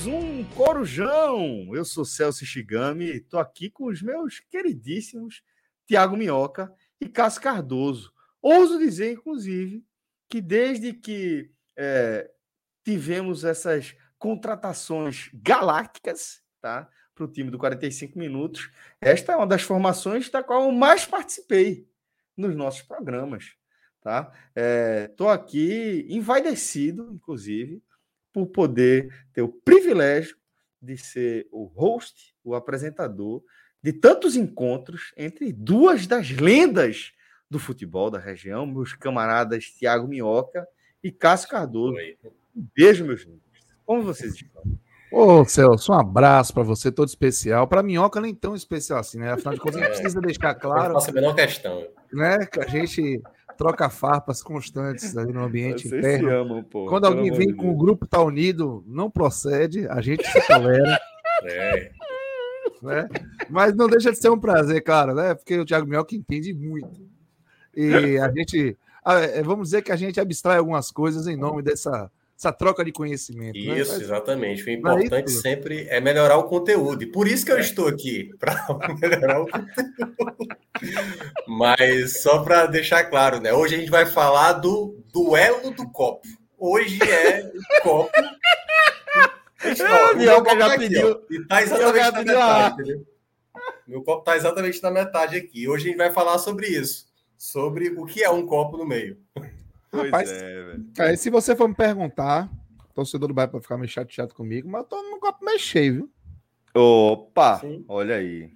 Mais um Corujão. Eu sou Celso Shigami e tô aqui com os meus queridíssimos Tiago Minhoca e Cássio Cardoso. Ouso dizer, inclusive, que desde que é, tivemos essas contratações galácticas, tá? Para o time do 45 minutos, esta é uma das formações da qual eu mais participei nos nossos programas, tá? Estou aqui envaidecido, inclusive, por poder ter o privilégio de ser o host, o apresentador de tantos encontros entre duas das lendas do futebol da região, meus camaradas Tiago Minhoca e Cássio Cardoso. Oi. Um beijo, meus lindos. Como vocês estão? Ô, Celso, um abraço para você, todo especial. Para Minhoca, nem tão especial assim, né? Afinal de contas, a gente precisa deixar claro. Faço a menor questão. Né? Que a gente troca farpas constantes ali no ambiente Vocês interno. se amam, pô. Quando alguém vem com o grupo tá unido, não procede, a gente se tolera, É. né? Mas não deixa de ser um prazer, claro, né? Porque o Thiago Minhoca entende muito. E a gente, ah, é, vamos dizer que a gente abstrai algumas coisas em nome dessa essa troca de conhecimento. né? Isso, Mas- exatamente. O Mas importante isso- sempre é melhorar o conteúdo. E por isso que eu estou aqui, para melhorar o conteúdo. Mas só para deixar claro, né? Hoje a gente vai falar do duelo do copo. Hoje é o copo. Ah, o meu copo já tá aqui, pediu. ó. E tá exatamente na metade, a- entendeu? Meu copo tá exatamente na metade aqui. Hoje a gente vai falar sobre isso. Sobre o que é um copo no meio. Pois Rapaz, é, velho. Cara, se você for me perguntar, torcedor do Bahia pode ficar meio chateado comigo, mas eu tô num copo meio cheio, viu? Opa, Sim. olha aí.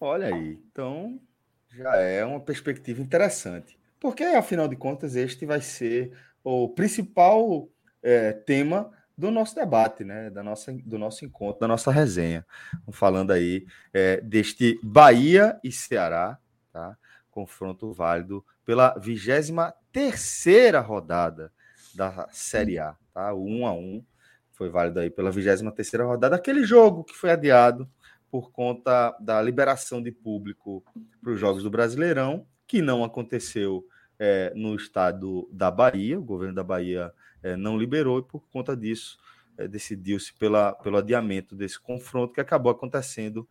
Olha aí. Então, já é uma perspectiva interessante. Porque, afinal de contas, este vai ser o principal eh, tema do nosso debate, né? Da nossa, do nosso encontro, da nossa resenha. Falando aí eh, deste Bahia e Ceará, tá? Confronto válido pela 23 terceira rodada da Série A, tá? O 1 a 1 foi válido aí pela 23 terceira rodada, aquele jogo que foi adiado por conta da liberação de público para os jogos do Brasileirão, que não aconteceu eh, no estado da Bahia, o governo da Bahia eh, não liberou e por conta disso eh, decidiu-se pelo adiamento desse confronto que acabou acontecendo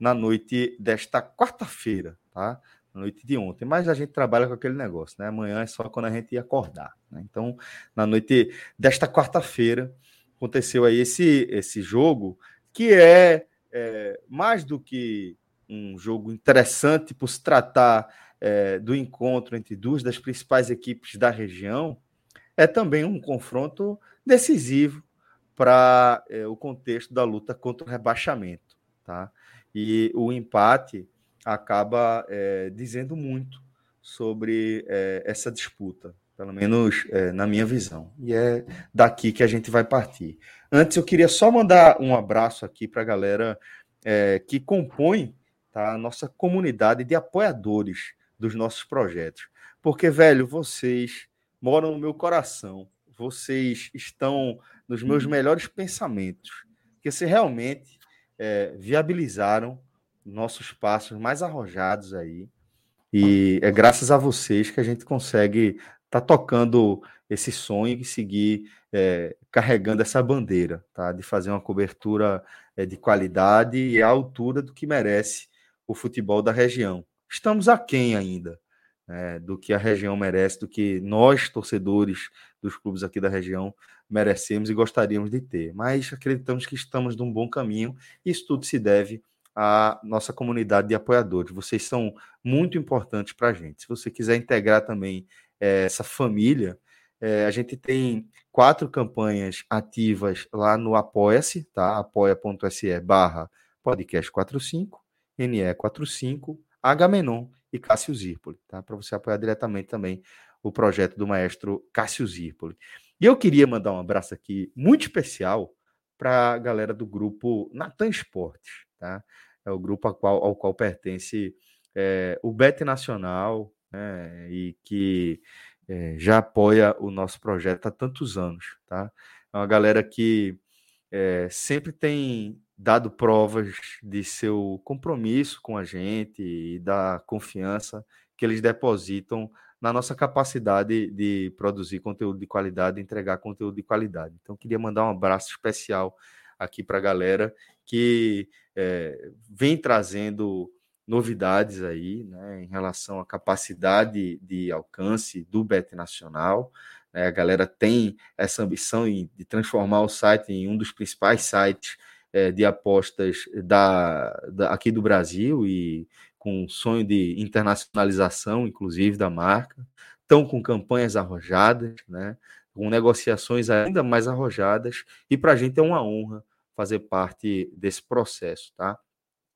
na noite desta quarta-feira, tá? Noite de ontem, mas a gente trabalha com aquele negócio, né? Amanhã é só quando a gente acordar, né? Então, na noite desta quarta-feira, aconteceu aí esse, esse jogo, que é, é, mais do que um jogo interessante por se tratar é, do encontro entre duas das principais equipes da região, é também um confronto decisivo para é, o contexto da luta contra o rebaixamento. Tá? E o empate acaba é, dizendo muito sobre é, essa disputa, pelo menos é, na minha visão. E é daqui que a gente vai partir. Antes, eu queria só mandar um abraço aqui para a galera que compõe tá, a nossa comunidade de apoiadores dos nossos projetos. Porque, velho, vocês moram no meu coração, vocês estão nos meus melhores pensamentos, que se realmente viabilizaram nossos passos mais arrojados aí. E é graças a vocês que a gente consegue estar tá tocando esse sonho e seguir é, carregando essa bandeira, tá? De fazer uma cobertura é, de qualidade e à altura do que merece o futebol da região. Estamos aquém ainda né, do que a região merece, do que nós, torcedores dos clubes aqui da região, merecemos e gostaríamos de ter. Mas acreditamos que estamos num bom caminho e isso tudo se deve a nossa comunidade de apoiadores. Vocês são muito importantes para a gente. Se você quiser integrar também é, essa família, é, a gente tem quatro campanhas ativas lá no Apoia-se, tá? apoia.se barra podcast45, NE45, Agamenon e Cássio Zirpoli, tá? Para você apoiar diretamente também o projeto do maestro Cássio Zirpoli. E eu queria mandar um abraço aqui muito especial para a galera do grupo Natan Esportes, tá? É o grupo ao qual, ao qual pertence é, o Bet Nacional, né? E que é, já apoia o nosso projeto há tantos anos, tá? É uma galera que é, sempre tem dado provas de seu compromisso com a gente e da confiança que eles depositam na nossa capacidade de produzir conteúdo de qualidade, entregar conteúdo de qualidade. Então, queria mandar um abraço especial aqui para a galera que é, vem trazendo novidades aí, né, em relação à capacidade de alcance do Bet Nacional. Né, a galera tem essa ambição de transformar o site em um dos principais sites é, de apostas da, da, aqui do Brasil e com sonho de internacionalização, inclusive, da marca. Estão com campanhas arrojadas, né, com negociações ainda mais arrojadas, e para a gente é uma honra fazer parte desse processo, tá?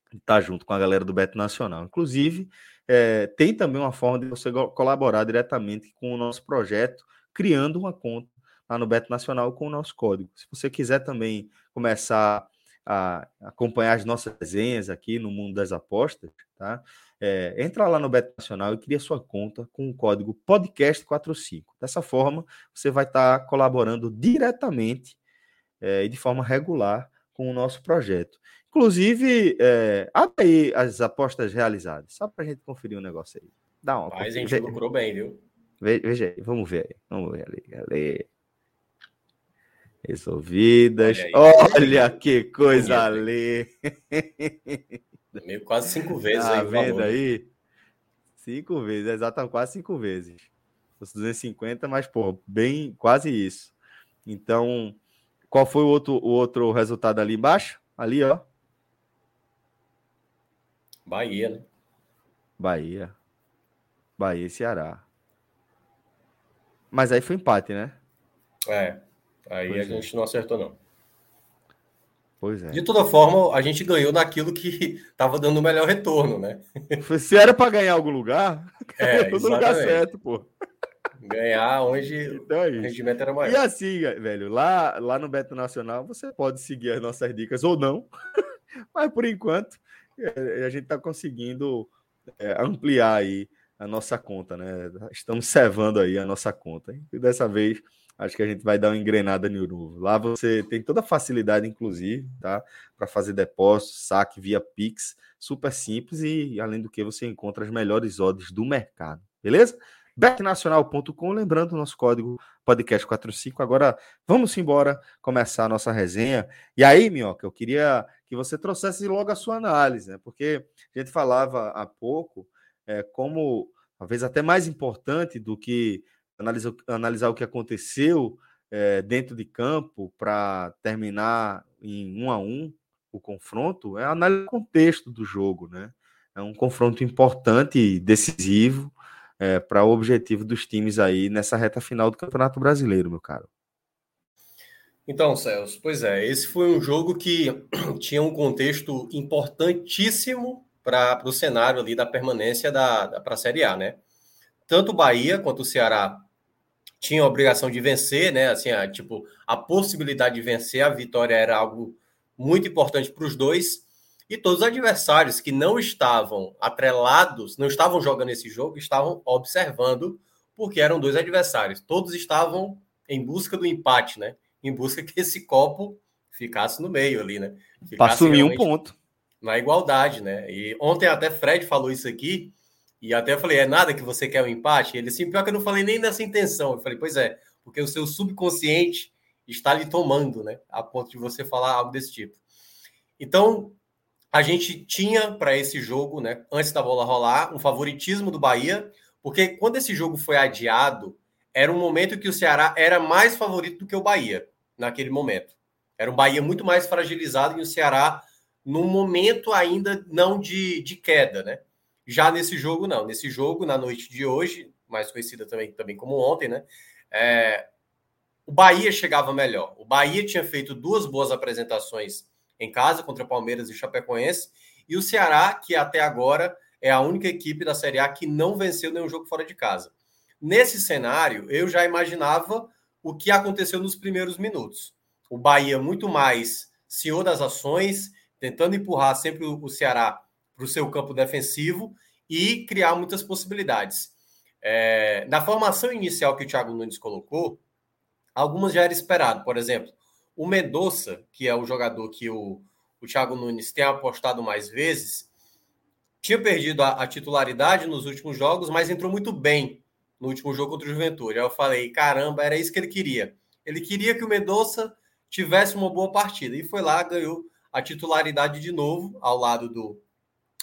Estar tá junto com a galera do Beto Nacional. Inclusive, é, tem também uma forma de você colaborar diretamente com o nosso projeto, criando uma conta lá no Beto Nacional com o nosso código. Se você quiser também começar a acompanhar as nossas desenhas aqui no mundo das apostas, tá? É, entra lá no Beto Nacional e cria sua conta com o código podcast45. Dessa forma, você vai estar tá colaborando diretamente é, e de forma regular com o nosso projeto. Inclusive, é, abre aí as apostas realizadas, só para a gente conferir um negócio aí. Dá uma. Mas a gente lucrou bem, viu? Veja aí, vamos ver aí. Vamos ver ali. ali. Resolvidas. Olha, Olha que coisa ali. Meio quase cinco vezes tá aí. vendo aí? Cinco vezes, exatamente, quase cinco vezes. Os 250, mas, pô, bem, quase isso. Então, qual foi o outro, o outro resultado ali embaixo? Ali, ó. Bahia, né? Bahia. Bahia e Ceará. Mas aí foi empate, né? É. Aí pois a é. gente não acertou, não. Pois é. De toda forma, a gente ganhou naquilo que estava dando o melhor retorno, né? Se era para ganhar algum lugar, é, todo lugar certo, pô. Ganhar onde então é o rendimento era maior. E assim, velho, lá, lá no Beto Nacional, você pode seguir as nossas dicas ou não, mas por enquanto é, a gente está conseguindo é, ampliar aí a nossa conta, né? Estamos servando aí a nossa conta. Hein? E dessa vez acho que a gente vai dar uma engrenada no novo. Lá você tem toda a facilidade, inclusive, tá? Para fazer depósito, saque via Pix, super simples e, além do que, você encontra as melhores odds do mercado, beleza? betnacional.com, lembrando o nosso código podcast45. Agora vamos embora começar a nossa resenha. E aí, Minhoca, eu queria que você trouxesse logo a sua análise, né? Porque a gente falava há pouco é, como talvez até mais importante do que analisar, analisar o que aconteceu é, dentro de campo para terminar em um a um o confronto, é analisar o contexto do jogo, né? É um confronto importante e decisivo é, para o objetivo dos times aí nessa reta final do Campeonato Brasileiro, meu caro. Então, Celso, pois é, esse foi um jogo que tinha um contexto importantíssimo para o cenário ali da permanência da, da para a Série A, né? Tanto o Bahia quanto o Ceará tinha a obrigação de vencer, né? Assim, a, tipo, a possibilidade de vencer a vitória era algo muito importante para os dois. E todos os adversários que não estavam atrelados, não estavam jogando esse jogo, estavam observando, porque eram dois adversários. Todos estavam em busca do empate, né? Em busca que esse copo ficasse no meio ali, né? Para assumir um ponto. Na igualdade, né? E ontem até Fred falou isso aqui, e até eu falei, é nada que você quer um empate? Ele assim, pior que eu não falei nem nessa intenção. Eu falei, pois é, porque o seu subconsciente está lhe tomando, né? A ponto de você falar algo desse tipo. Então, a gente tinha para esse jogo, né, antes da bola rolar, um favoritismo do Bahia, porque quando esse jogo foi adiado, era um momento que o Ceará era mais favorito do que o Bahia, naquele momento. Era um Bahia muito mais fragilizado e o Ceará num momento ainda não de, de queda, né? Já nesse jogo, não. Nesse jogo, na noite de hoje, mais conhecida também, também como ontem, né? É, o Bahia chegava melhor. O Bahia tinha feito duas boas apresentações em casa contra Palmeiras e Chapecoense, e o Ceará, que até agora é a única equipe da Série A que não venceu nenhum jogo fora de casa. Nesse cenário, eu já imaginava o que aconteceu nos primeiros minutos. O Bahia muito mais senhor das ações, tentando empurrar sempre o Ceará para o seu campo defensivo e criar muitas possibilidades. É, na formação inicial que o Thiago Nunes colocou, algumas já era esperado. Por exemplo, o Medoça, que é o jogador que o, o Thiago Nunes tem apostado mais vezes, tinha perdido a, a, titularidade nos últimos jogos, mas entrou muito bem no último jogo contra o Juventude. Aí eu falei, caramba, era isso que ele queria. Ele queria que o Medoça tivesse uma boa partida. E foi lá, ganhou a titularidade de novo, ao lado do,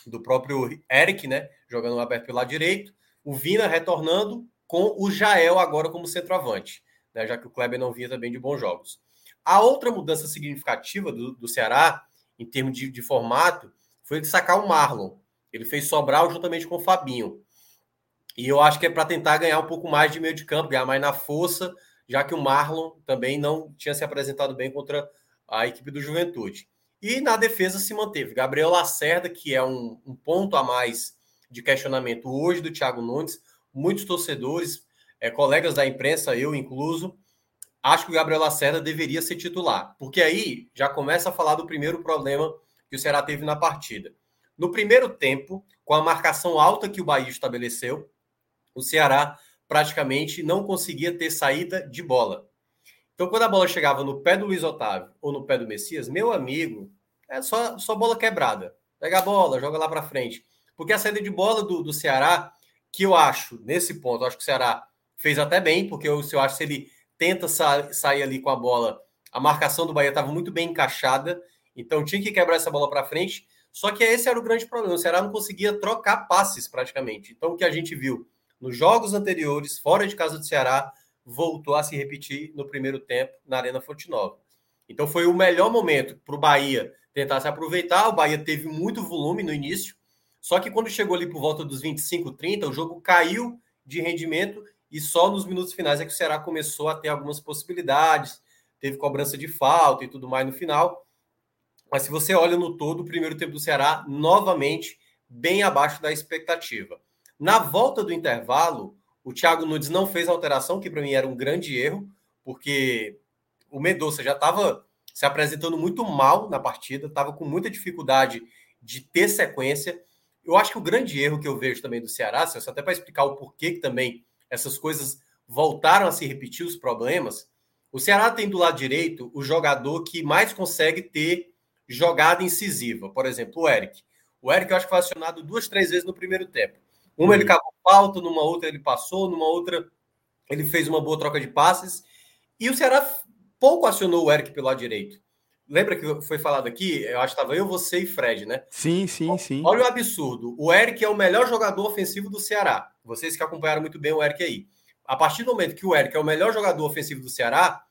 do próprio Eric, né? Jogando aberto pelo lado direito. O Vina retornando com o Jael agora como centroavante, né? Já que o Kleber não vinha também de bons jogos. A outra mudança significativa do, do Ceará, em termos de, de formato, foi sacar o Marlon. Ele fez Sobral juntamente com o Fabinho. E eu acho que é para tentar ganhar um pouco mais de meio de campo, ganhar mais na força, já que o Marlon também não tinha se apresentado bem contra a equipe do Juventude. E na defesa se manteve. Gabriel Lacerda, que é um, um ponto a mais de questionamento hoje do Thiago Nunes, muitos torcedores, é, colegas da imprensa, eu incluso, acho que o Gabriel Lacerda deveria ser titular, porque aí já começa a falar do primeiro problema que o Ceará teve na partida. No primeiro tempo, com a marcação alta que o Bahia estabeleceu, o Ceará praticamente não conseguia ter saída de bola. Então, quando a bola chegava no pé do Luiz Otávio ou no pé do Messias, meu amigo, é só, só bola quebrada. Pega a bola, joga lá para frente. Porque a saída de bola do, do Ceará, que eu acho, nesse ponto, acho que o Ceará fez até bem, porque eu, eu acho que se ele tenta sa sair ali com a bola, a marcação do Bahia estava muito bem encaixada, então tinha que quebrar essa bola para frente. Só que esse era o grande problema. O Ceará não conseguia trocar passes praticamente. Então, o que a gente viu nos jogos anteriores, fora de casa do Ceará, voltou a se repetir no primeiro tempo na Arena Fonte Nova. Então, foi o melhor momento para o Bahia tentar se aproveitar. O Bahia teve muito volume no início, só que quando chegou ali por volta dos 25, 30, o jogo caiu de rendimento e só nos minutos finais é que o Ceará começou a ter algumas possibilidades, teve cobrança de falta e tudo mais no final. Mas se você olha no todo, o primeiro tempo do Ceará, novamente, bem abaixo da expectativa. Na volta do intervalo, o Thiago Nunes não fez alteração, que para mim era um grande erro, porque o Medoça já estava se apresentando muito mal na partida, estava com muita dificuldade de ter sequência. Eu acho que o grande erro que eu vejo também do Ceará, Celso, até para explicar o porquê que também essas coisas voltaram a se repetir, os problemas, o Ceará tem do lado direito o jogador que mais consegue ter jogada incisiva. Por exemplo, o Eric. O Eric eu acho que foi acionado duas, três vezes no primeiro tempo. Uma ele uhum. cavou falta, numa outra ele passou, numa outra ele fez uma boa troca de passes. E o Ceará pouco acionou o Eric pelo lado direito. Lembra que foi falado aqui? Eu acho que estava eu, você e Fred, né? Sim, sim, sim. Olha o absurdo. O Eric é o melhor jogador ofensivo do Ceará. Vocês que acompanharam muito bem o Eric aí. A partir do momento que o Eric é o melhor jogador ofensivo do Ceará,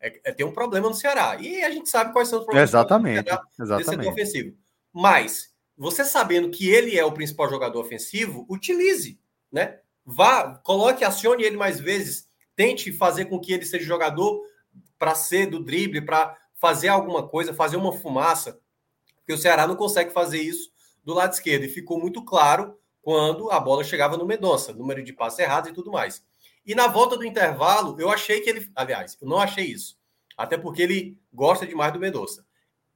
é, é ter um problema no Ceará. E a gente sabe quais são os problemas exatamente, do Ceará exatamente. ofensivo. Mas, você sabendo que ele é o principal jogador ofensivo, utilize, né? Vá, coloque, acione ele mais vezes, tente fazer com que ele seja jogador para ser do drible, para fazer alguma coisa, fazer uma fumaça, porque o Ceará não consegue fazer isso do lado esquerdo. E ficou muito claro quando a bola chegava no Mendonça, número de passes errados e tudo mais. E na volta do intervalo, eu achei que ele. Aliás, eu não achei isso. Até porque ele gosta demais do Mendonça.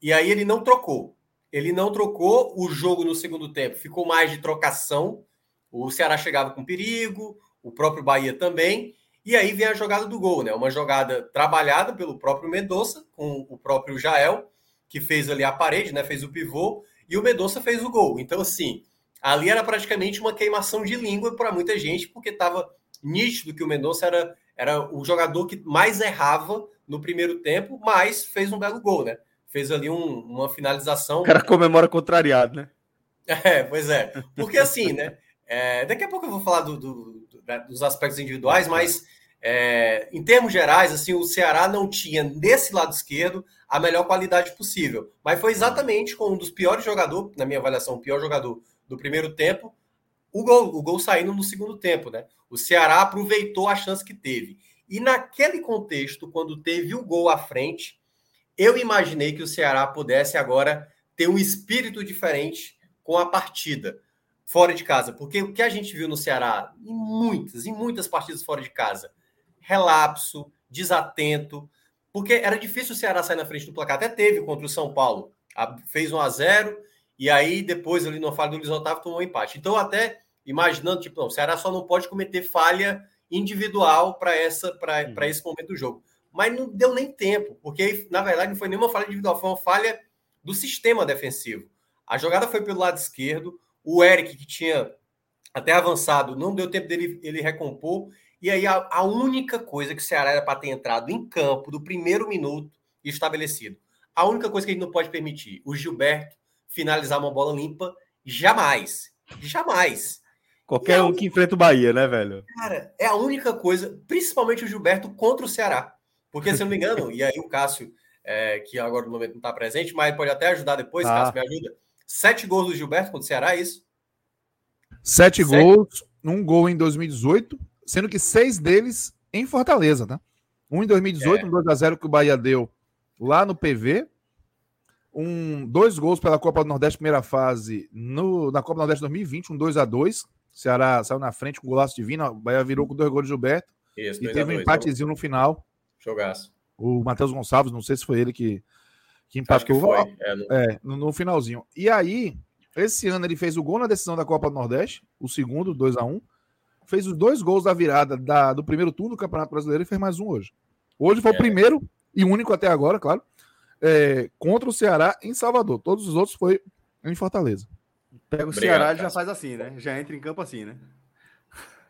E aí ele não trocou. Ele não trocou o jogo no segundo tempo. Ficou mais de trocação. O Ceará chegava com perigo, o próprio Bahia também. E aí vem a jogada do gol, né? Uma jogada trabalhada pelo próprio Mendonça, com o próprio Jael, que fez ali a parede, né? Fez o pivô, e o Mendonça fez o gol. Então, assim, ali era praticamente uma queimação de língua para muita gente, porque estava nítido que o Mendonça era, era o jogador que mais errava no primeiro tempo, mas fez um belo gol, né? Fez ali um, uma finalização. O cara comemora contrariado, né? É, pois é. Porque assim, né? É, daqui a pouco eu vou falar do, do, do, dos aspectos individuais, mas É, em termos gerais, assim, o Ceará não tinha nesse lado esquerdo a melhor qualidade possível. Mas foi exatamente com um dos piores jogadores, na minha avaliação, o pior jogador do primeiro tempo, o gol, o gol saindo no segundo tempo, né? O Ceará aproveitou a chance que teve. E naquele contexto, quando teve o gol à frente, eu imaginei que o Ceará pudesse agora ter um espírito diferente com a partida fora de casa. Porque o que a gente viu no Ceará, em muitas, em muitas partidas fora de casa, relapso, desatento, porque era difícil o Ceará sair na frente do placar. Até teve contra o São Paulo, fez 1 a 0 e aí depois ali no falha do Luiz Otávio tomou um empate. Então até imaginando, tipo, não, o Ceará só não pode cometer falha individual para essa para uhum. esse momento do jogo. Mas não deu nem tempo, porque na verdade não foi nenhuma falha individual, foi uma falha do sistema defensivo. A jogada foi pelo lado esquerdo, o Eric que tinha até avançado, não deu tempo dele ele recompor e aí a, a única coisa que o Ceará era para ter entrado em campo do primeiro minuto estabelecido. A única coisa que a gente não pode permitir, o Gilberto finalizar uma bola limpa, jamais. Jamais. Qualquer um que enfrenta o Bahia, né, velho? Cara, é a única coisa, principalmente o Gilberto contra o Ceará. Porque, se eu não me engano, e aí o Cássio, é, que agora no momento não está presente, mas pode até ajudar depois, ah. Cássio me ajuda. Sete gols do Gilberto contra o Ceará, é isso? Sete, Sete gols, um gol em 2018 sendo que seis deles em Fortaleza, tá? Um em 2018, é. um 2x0 que o Bahia deu lá no PV. Um, dois gols pela Copa do Nordeste, primeira fase, no, na Copa do Nordeste 2020, um 2x2. Ceará saiu na frente com o golaço divino. O Bahia virou com dois gols de Gilberto. Isso, e teve um empatezinho no final. Jogaço. O Matheus Gonçalves, não sei se foi ele que, que empatou. Que é, no... É, no, no, finalzinho. E aí, esse ano ele fez o gol na decisão da Copa do Nordeste, o segundo, 2x1 fez os dois gols da virada da, do primeiro turno do Campeonato Brasileiro e fez mais um hoje. Hoje foi é. o primeiro e único até agora, claro, é, contra o Ceará em Salvador. Todos os outros foi em Fortaleza. Pega o Obrigado, Ceará e já faz assim, né? Já entra em campo assim, né?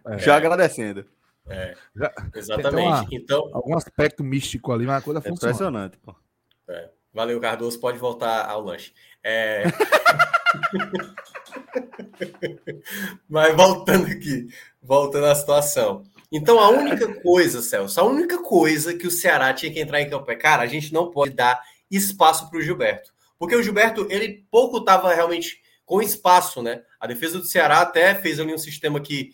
É. Já agradecendo. É, já, exatamente. Uma, então, algum aspecto místico ali, uma coisa é Impressionante, pô. É. Valeu, Cardoso. Pode voltar ao lanche. É... Mas voltando aqui, voltando à situação. Então, a única coisa, Celso, a única coisa que o Ceará tinha que entrar em campo é, cara, a gente não pode dar espaço para o Gilberto. Porque o Gilberto, ele pouco estava realmente com espaço, né? A defesa do Ceará até fez ali um sistema que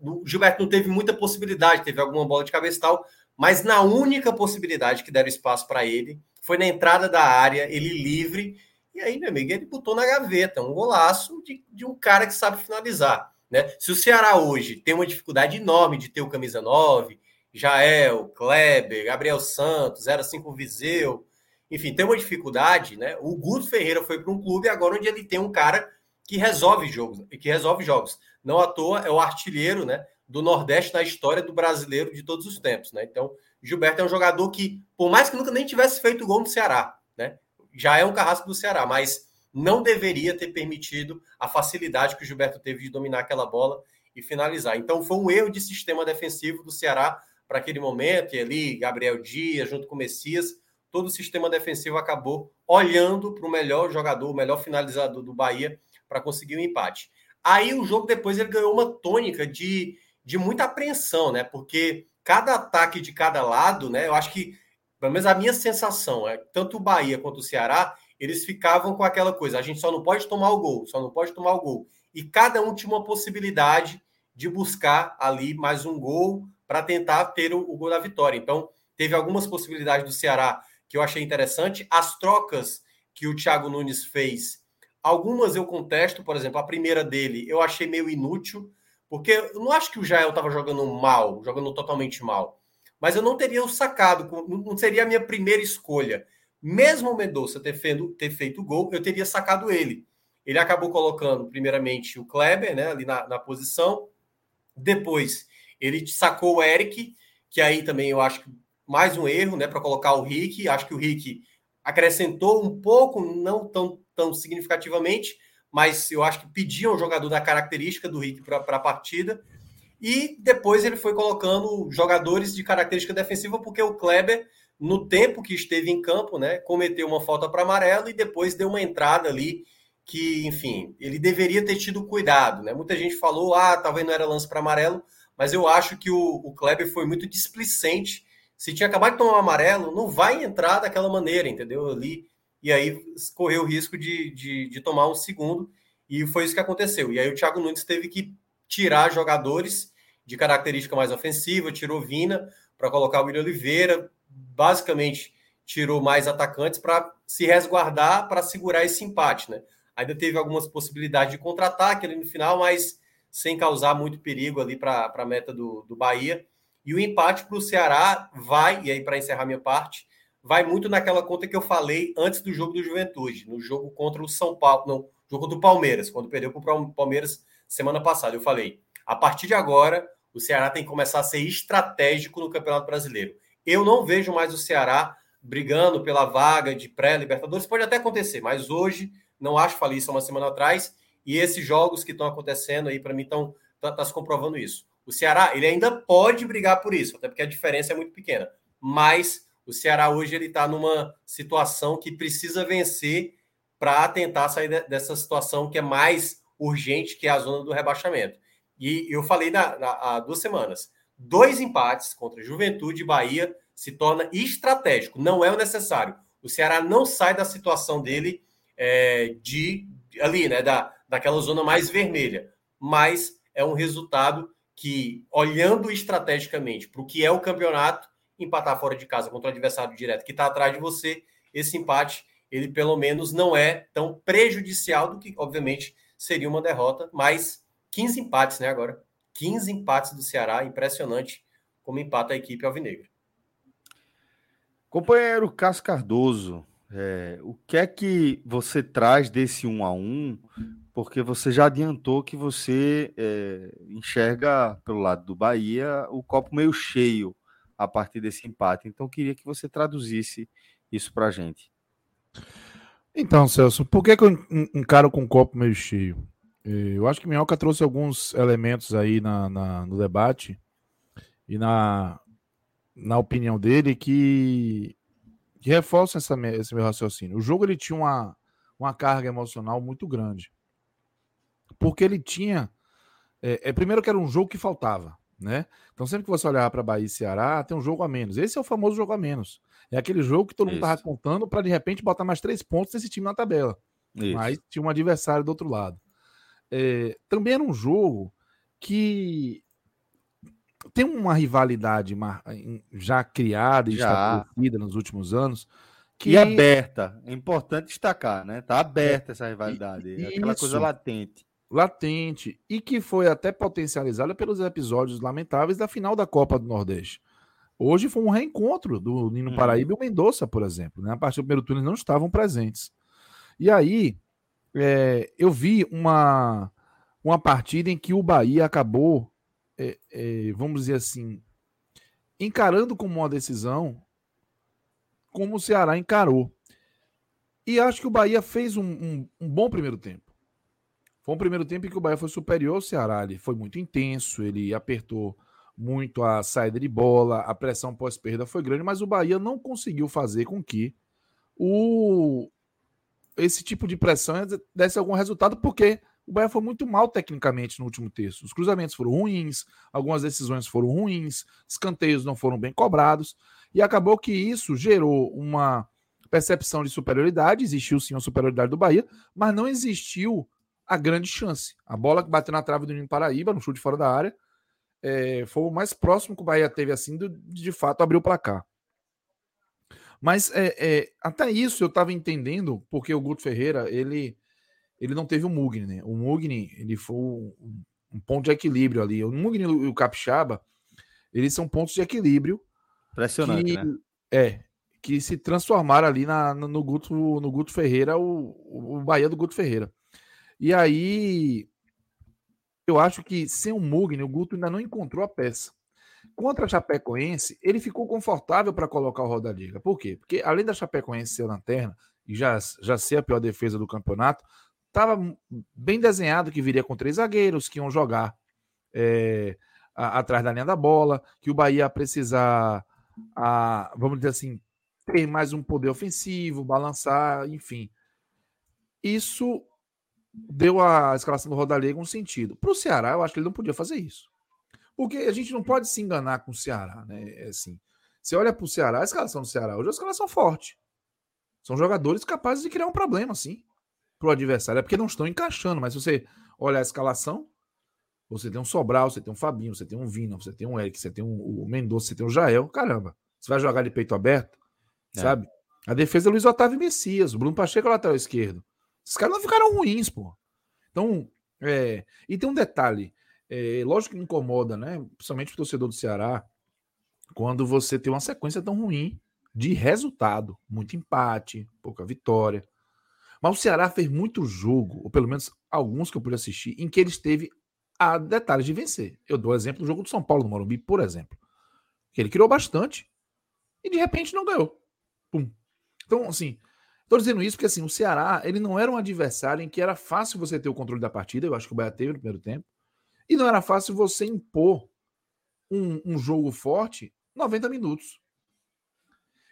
o Gilberto não teve muita possibilidade, teve alguma bola de cabeça e tal, mas na única possibilidade que deram espaço para ele foi na entrada da área, ele livre, e aí, meu amigo, ele botou na gaveta um golaço de, de um cara que sabe finalizar. Né? Se o Ceará hoje tem uma dificuldade enorme de ter o camisa 9, Jael, Kleber, Gabriel Santos, 05 Viseu, enfim, tem uma dificuldade, né? O Guto Ferreira foi para um clube agora onde ele tem um cara que resolve jogos, que resolve jogos. Não à toa é o artilheiro, né, do Nordeste na história do brasileiro de todos os tempos, né? Então, Gilberto é um jogador que, por mais que nunca nem tivesse feito gol no Ceará, né? Já é um carrasco do Ceará, mas não deveria ter permitido a facilidade que o Gilberto teve de dominar aquela bola e finalizar. Então foi um erro de sistema defensivo do Ceará para aquele momento, e ali Gabriel Dias junto com o Messias, todo o sistema defensivo acabou olhando para o melhor jogador, o melhor finalizador do Bahia para conseguir o um empate. Aí o jogo depois ele ganhou uma tônica de, de muita apreensão, né? Porque cada ataque de cada lado, né? Eu acho que, pelo menos a minha sensação, é tanto o Bahia quanto o Ceará, eles ficavam com aquela coisa: a gente só não pode tomar o gol, só não pode tomar o gol. E cada um tinha uma possibilidade de buscar ali mais um gol para tentar ter o, o, gol da vitória. Então, teve algumas possibilidades do Ceará que eu achei interessante. As trocas que o Thiago Nunes fez, algumas eu contesto, por exemplo, a primeira dele eu achei meio inútil, porque eu não acho que o Jael estava jogando mal, jogando totalmente mal. Mas eu não teria sacado, não seria a minha primeira escolha. Mesmo o Mendonça ter, ter feito o gol, eu teria sacado ele. Ele acabou colocando, primeiramente, o Kleber, né, ali na, na posição. Depois, ele sacou o Eric, que aí também eu acho que mais um erro, né, para colocar o Rick. Acho que o Rick acrescentou um pouco, não tão, tão significativamente, mas eu acho que pediam um jogador da característica do Rick para a partida. E depois ele foi colocando jogadores de característica defensiva, porque o Kleber no tempo que esteve em campo, né, cometeu uma falta para amarelo e depois deu uma entrada ali que, enfim, ele deveria ter tido cuidado, né? Muita gente falou, ah, talvez não era lance para amarelo, mas eu acho que o, o Kleber foi muito displicente. Se tinha acabado de tomar amarelo, não vai entrar daquela maneira, entendeu? Ali. E aí correu o risco de, de, de tomar um segundo, e foi isso que aconteceu. E aí o Thiago Nunes teve que tirar jogadores de característica mais ofensiva, tirou Vina para colocar o William Oliveira, basicamente tirou mais atacantes para se resguardar, para segurar esse empate, né? Ainda teve algumas possibilidades de contra-ataque ali no final, mas sem causar muito perigo ali para a meta do, do Bahia. E o empate para o Ceará vai, e aí para encerrar minha parte, vai muito naquela conta que eu falei antes do jogo do Juventude, no jogo contra o São Paulo, no jogo do Palmeiras, quando perdeu para o Palmeiras semana passada. Eu falei, a partir de agora, o Ceará tem que começar a ser estratégico no Campeonato Brasileiro. Eu não vejo mais o Ceará brigando pela vaga de pré-Libertadores. Pode até acontecer, mas hoje não acho, falei isso uma semana atrás, e esses jogos que estão acontecendo aí, para mim, estão tá, tá, se comprovando isso. O Ceará, ele ainda pode brigar por isso, até porque a diferença é muito pequena. Mas o Ceará hoje ele está numa situação que precisa vencer para tentar sair dessa situação que é mais urgente, que é a zona do rebaixamento. E eu falei na, na, há duas semanas: dois empates contra Juventude e Bahia se torna estratégico, não é o necessário. O Ceará não sai da situação dele é, de ali, né, da, daquela zona mais vermelha, mas é um resultado que, olhando estrategicamente para o que é o campeonato, empatar fora de casa contra o adversário direto que está atrás de você, esse empate, ele pelo menos não é tão prejudicial do que, obviamente, seria uma derrota, mas 15 empates, né, agora. 15 empates do Ceará, impressionante como empata a equipe alvinegra. Companheiro Cássio Cardoso, é, o que é que você traz desse um a um? Porque você já adiantou que você é, enxerga pelo lado do Bahia o copo meio cheio a partir desse empate. Então, queria que você traduzisse isso para a gente. Então, Celso, por que, que eu encaro com o copo meio cheio? Eu acho que Minhoca trouxe alguns elementos aí na, na no debate e na, na opinião dele, que, que reforçam essa, esse meu raciocínio. O jogo ele tinha uma, uma carga emocional muito grande. Porque ele tinha. É, é, primeiro que era um jogo que faltava. Né? Então, sempre que você olhar para Bahia e Ceará, tem um jogo a menos. Esse é o famoso jogo a menos. É aquele jogo que todo mundo estava contando para de repente botar mais três pontos nesse time na tabela. Isso. Mas tinha um adversário do outro lado. É, também era um jogo que tem uma rivalidade já criada e já. estabelecida nos últimos anos. Que... E aberta. É importante destacar, né? Tá aberta essa rivalidade. E, aquela isso, coisa latente. Latente. E que foi até potencializada pelos episódios lamentáveis da final da Copa do Nordeste. Hoje foi um reencontro do Nino hum. Paraíba e o Mendonça, por exemplo. Né? A partir do primeiro turno não estavam presentes. E aí, é, eu vi uma, uma partida em que o Bahia acabou é, é, vamos dizer assim, encarando como uma decisão, como o Ceará encarou. E acho que o Bahia fez um, um, um, bom primeiro tempo. Foi um primeiro tempo em que o Bahia foi superior ao Ceará. Ele foi muito intenso, ele apertou muito a saída de bola, a pressão pós-perda foi grande, mas o Bahia não conseguiu fazer com que o esse tipo de pressão desse algum resultado, porque o Bahia foi muito mal tecnicamente no último terço. Os cruzamentos foram ruins, algumas decisões foram ruins, escanteios não foram bem cobrados, e acabou que isso gerou uma percepção de superioridade. Existiu sim a superioridade do Bahia, mas não existiu a grande chance. A bola que bateu na trave do Nino Paraíba, no chute fora da área, é, foi o mais próximo que o Bahia teve assim de, de fato abrir o placar. Mas é, é, até isso eu estava entendendo, porque o Guto Ferreira, ele ele não teve o Mugni, né? O Mugni, ele foi um, um ponto de equilíbrio ali. O Mugni e o Capixaba, eles são pontos de equilíbrio. Impressionante, que, né? É, que se transformaram ali na, no, Guto, no Guto Ferreira, o, o Bahia do Guto Ferreira. E aí, eu acho que sem o Mugni, o Guto ainda não encontrou a peça. Contra a Chapecoense, ele ficou confortável para colocar o Rodaliga. Por quê? Porque além da Chapecoense ser lanterna e já, já ser a pior defesa do campeonato, estava bem desenhado que viria com três zagueiros que iam jogar é, a, atrás da linha da bola, que o Bahia ia precisar, a, vamos dizer assim, ter mais um poder ofensivo, balançar, enfim. Isso deu a escalação do Rodalega um sentido. Para o Ceará, eu acho que ele não podia fazer isso. Porque a gente não pode se enganar com o Ceará, né? É assim, você olha para o Ceará, a escalação do Ceará hoje é uma escalação forte. São jogadores capazes de criar um problema, sim, para o adversário. É porque não estão encaixando, mas se você olha a escalação, você tem um Sobral, você tem um Fabinho, você tem um Vina, você tem um Eric, você tem um, o Mendonça, você tem um Jael. Caramba, você vai jogar de peito aberto, é. sabe? A defesa é Luiz Otávio Messias, o Bruno Pacheco é lateral esquerdo. Esses caras não ficaram ruins, pô. Então, é... e tem um detalhe, é... lógico que incomoda, né? Principalmente o torcedor do Ceará, quando você tem uma sequência tão ruim de resultado, muito empate, pouca vitória. Mas o Ceará fez muito jogo, ou pelo menos alguns que eu pude assistir, em que ele esteve a detalhes de vencer. Eu dou exemplo do jogo do São Paulo no Morumbi, por exemplo. Que ele criou bastante e de repente não ganhou. Pum. Então, assim, estou dizendo isso porque assim, o Ceará, ele não era um adversário em que era fácil você ter o controle da partida, eu acho que o Bahia teve no primeiro tempo, e não era fácil você impor um, um jogo forte 90 minutos.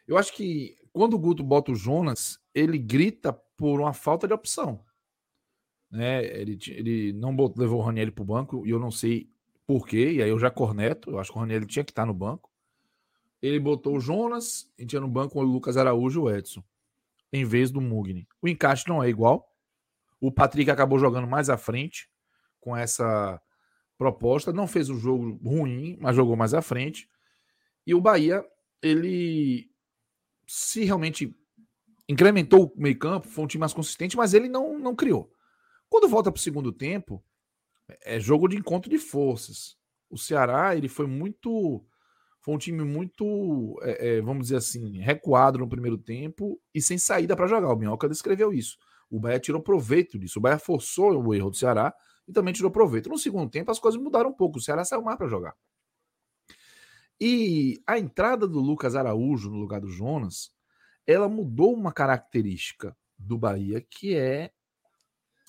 Eu acho que quando o Guto bota o Jonas, ele grita por uma falta de opção. Né? Ele, ele não botou, levou o Raniel para o banco e eu não sei porquê, e aí eu já corneto. Eu acho que o Raniel tinha que estar no banco. Ele botou o Jonas e tinha no banco o Lucas Araújo e o Edson, em vez do Mugni. O encaixe não é igual. O Patrick acabou jogando mais à frente com essa proposta. Não fez um jogo ruim, mas jogou mais à frente. E o Bahia, ele se realmente incrementou o meio-campo, foi um time mais consistente, mas ele não, não criou. Quando volta para o segundo tempo, é jogo de encontro de forças. O Ceará, ele foi muito. Foi um time muito, é, é, vamos dizer assim, recuado no primeiro tempo e sem saída para jogar. O Minhoca descreveu isso. O Bahia tirou proveito disso. O Bahia forçou o erro do Ceará e também tirou proveito. No segundo tempo, as coisas mudaram um pouco. O Ceará saiu mais para jogar. E a entrada do Lucas Araújo no lugar do Jonas, ela mudou uma característica do Bahia que é,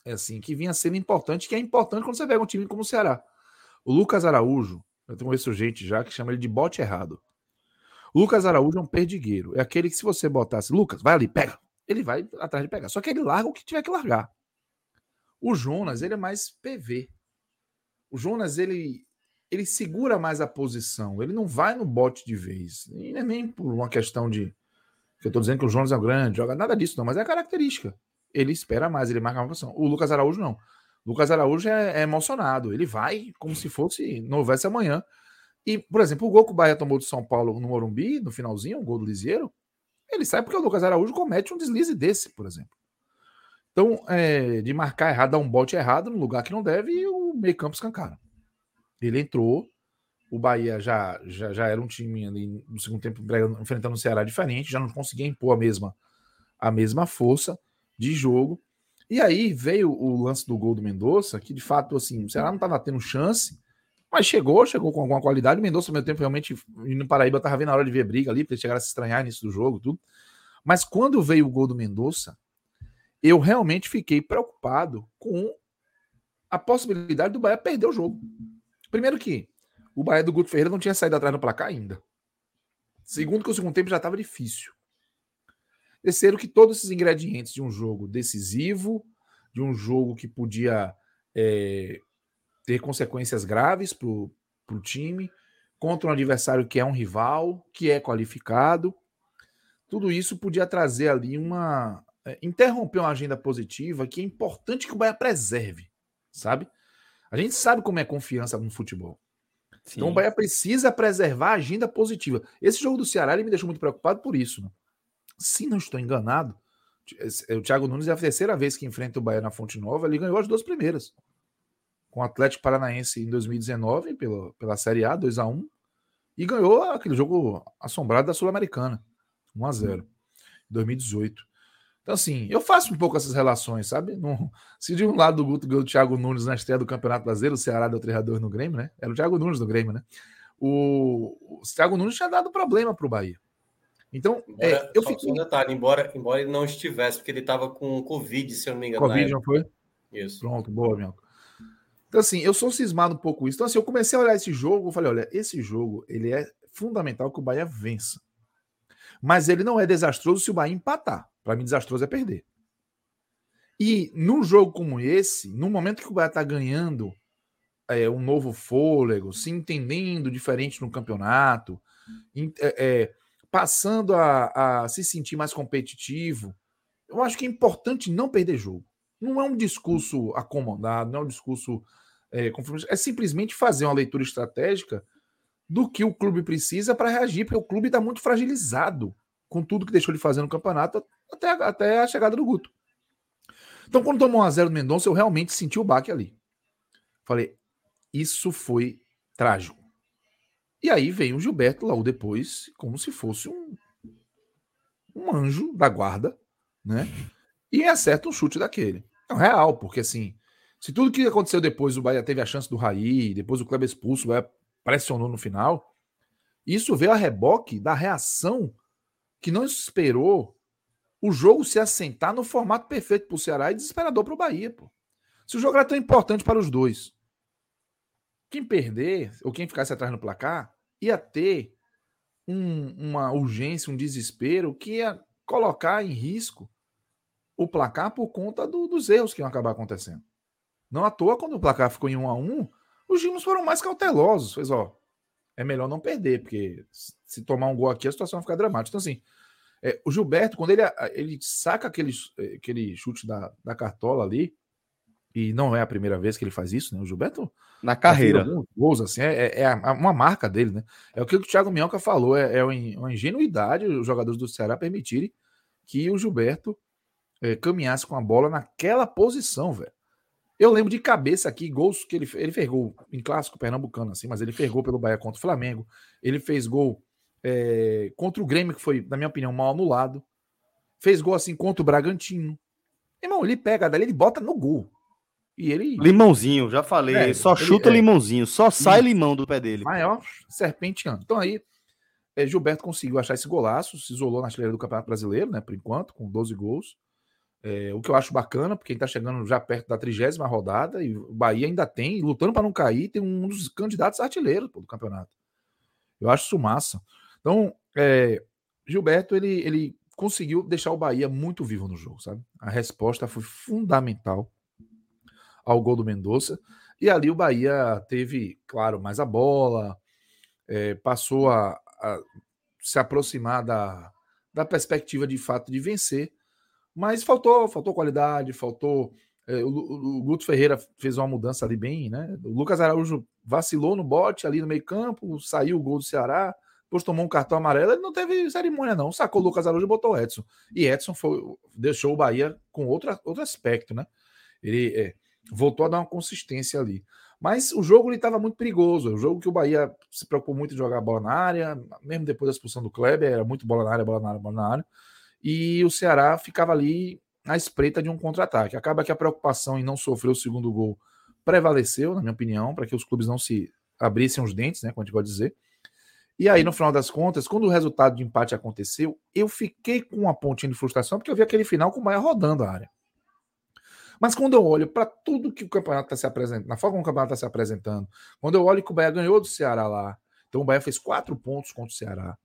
é assim, que vinha sendo importante, que é importante quando você pega um time como o Ceará. O Lucas Araújo, eu tenho esse gente já que chama ele de bote errado. O Lucas Araújo é um perdigueiro. É aquele que se você botasse, Lucas, vai ali, pega. Ele vai atrás de pegar. Só que ele larga o que tiver que largar. O Jonas, ele é mais PV. O Jonas, ele ele segura mais a posição, ele não vai no bote de vez. E não é nem por uma questão de. Que eu estou dizendo que o Jonas é um grande, joga nada disso, não, mas é característica. Ele espera mais, ele marca a posição. O Lucas Araújo não. O Lucas Araújo é, é, emocionado, ele vai como se fosse, não houvesse amanhã. E, por exemplo, o gol que o Bahia tomou do São Paulo no Morumbi, no finalzinho, o gol do Lisieiro, ele sai porque o Lucas Araújo comete um deslize desse, por exemplo. Então, é, de marcar errado, dar um bote errado no lugar que não deve, e o meio campo escancara. Ele entrou, o Bahia já, já, já era um time ali no segundo tempo enfrentando o Ceará diferente, já não conseguia impor a mesma, a mesma força de jogo. E aí veio o lance do gol do Mendonça, que de fato assim, o Ceará não estava tendo chance, mas chegou, chegou com alguma qualidade. O Mendonça, no meu tempo, realmente, no Paraíba, estava vendo a hora de ver briga ali, para ele chegar a se estranhar nisso do jogo, tudo. Mas quando veio o gol do Mendonça, eu realmente fiquei preocupado com a possibilidade do Bahia perder o jogo. Primeiro que o Bahia do Guto Ferreira não tinha saído atrás no placar ainda. Segundo que o segundo tempo já estava difícil. Terceiro que todos esses ingredientes de um jogo decisivo, de um jogo que podia é, ter consequências graves para o time, contra um adversário que é um rival, que é qualificado, tudo isso podia trazer ali uma. É, interromper uma agenda positiva que é importante que o Bahia preserve, sabe? A gente sabe como é confiança no futebol. Sim. Então o Bahia precisa preservar a agenda positiva. Esse jogo do Ceará ele me deixou muito preocupado por isso. Né? Se não estou enganado, o Thiago Nunes é a terceira vez que enfrenta o Bahia na Fonte Nova. Ele ganhou as duas primeiras. Com o Atlético Paranaense em 2019, pela, pela Série A, 2 a 1 E ganhou aquele jogo assombrado da Sul-Americana, 1 a 0 2018. Então, assim, eu faço um pouco essas relações, sabe? Não, se de um lado do Guto ganhou o Thiago Nunes na estreia do Campeonato Brasileiro, o Ceará deu treinador no Grêmio, né? Era o Thiago Nunes do Grêmio, né? O, o Thiago Nunes tinha dado problema para o Bahia. Então, embora, é, eu fiquei... um detalhe, embora, embora ele não estivesse, porque ele estava com Covid, se eu não me engano. Covid não foi? Isso. Pronto, boa, meu. Então, assim, eu sou cismado um pouco isso. Então, assim, eu comecei a olhar esse jogo, eu falei, olha, esse jogo, ele é fundamental que o Bahia vença. Mas ele não é desastroso se o Bahia empatar. Para mim, desastroso é perder. E num jogo como esse, no momento que o Bahia está ganhando é, um novo fôlego, se entendendo diferente no campeonato, é, é, passando a, a, se sentir mais competitivo. Eu acho que é importante não perder jogo. Não é um discurso acomodado, não é um discurso é, é simplesmente fazer uma leitura estratégica do que o clube precisa para reagir, porque o clube está muito fragilizado com tudo que deixou de fazer no campeonato até, até a chegada do Guto. Então, quando tomou 1x0 do Mendonça, eu realmente senti o baque ali. Falei, isso foi trágico. E aí vem o Gilberto logo depois, como se fosse um, um anjo da guarda, né? E acerta um chute daquele. É real, porque assim, se tudo que aconteceu depois, o Bahia teve a chance do Raí, depois o Kleber expulso, o Bahia pressionou no final, isso veio a reboque da reação que não esperou o jogo se assentar no formato perfeito para o Ceará e desesperador para o Bahia. Pô. Se o jogo era tão importante para os dois, quem perder, ou quem ficasse atrás no placar, ia ter um, uma urgência, um desespero que ia colocar em risco o placar por conta do, dos erros que iam acabar acontecendo. Não à toa, quando o placar ficou em 1 a 1 os times foram mais cautelosos. Fez, ó, é melhor não perder, porque se tomar um gol aqui, a situação vai ficar dramática. Então, assim, é, o Gilberto, quando ele, ele saca aquele, aquele chute da, da cartola ali, e não é a primeira vez que ele faz isso, né? O Gilberto. Na carreira. Gols, assim, é, é, é, uma marca dele, né? É o que o Thiago Minhoca falou, é, é uma ingenuidade os jogadores do Ceará permitirem que o Gilberto é, caminhasse com a bola naquela posição, velho. Eu lembro de cabeça aqui, gols que ele, ele fez gol em clássico pernambucano, assim, mas ele fez gol pelo Bahia contra o Flamengo. Ele fez gol é, contra o Grêmio, que foi, na minha opinião, mal anulado. Fez gol assim contra o Bragantino. Irmão, ele pega dali, ele bota no gol. E ele. Limãozinho, já falei. É, só ele, chuta é, limãozinho, só sai limão do pé dele. Maior serpenteando. Então aí, é, Gilberto conseguiu achar esse golaço, se isolou na artilharia do Campeonato Brasileiro, né? Por enquanto, com 12 gols. É, o que eu acho bacana, porque ele está chegando já perto da trigésima rodada e o Bahia ainda tem, lutando para não cair, tem um dos candidatos artilheiros do campeonato. Eu acho isso massa. Então, é, Gilberto, ele, ele conseguiu deixar o Bahia muito vivo no jogo, sabe? A resposta foi fundamental ao gol do Mendonça. E ali o Bahia teve, claro, mais a bola, é, passou a, a, se aproximar da, da perspectiva de fato de vencer mas faltou, faltou qualidade, faltou. É, o, o, o Guto Ferreira fez uma mudança ali bem, né? O Lucas Araújo vacilou no bote ali no meio-campo, saiu o gol do Ceará, depois tomou um cartão amarelo, ele não teve cerimônia, não. Sacou o Lucas Araújo e botou o Edson. E Edson foi, deixou o Bahia com outra, outro aspecto, né? Ele é, voltou a dar uma consistência ali. Mas o jogo estava muito perigoso. O jogo que o Bahia se preocupou muito em jogar bola na área, mesmo depois da expulsão do Kleber, era muito bola na área, bola na área, bola na área e o Ceará ficava ali à espreita de um contra-ataque. Acaba que a preocupação em não sofrer o segundo gol prevaleceu, na minha opinião, para que os clubes não se abrissem os dentes, né, como a gente pode dizer. E aí, no final das contas, quando o resultado de empate aconteceu, eu fiquei com uma pontinha de frustração, porque eu vi aquele final com o Bahia rodando a área. Mas quando eu olho para tudo que o campeonato está se apresentando, na forma como o campeonato está se apresentando, quando eu olho que o Bahia ganhou do Ceará lá, então o Bahia fez quatro pontos contra o Ceará,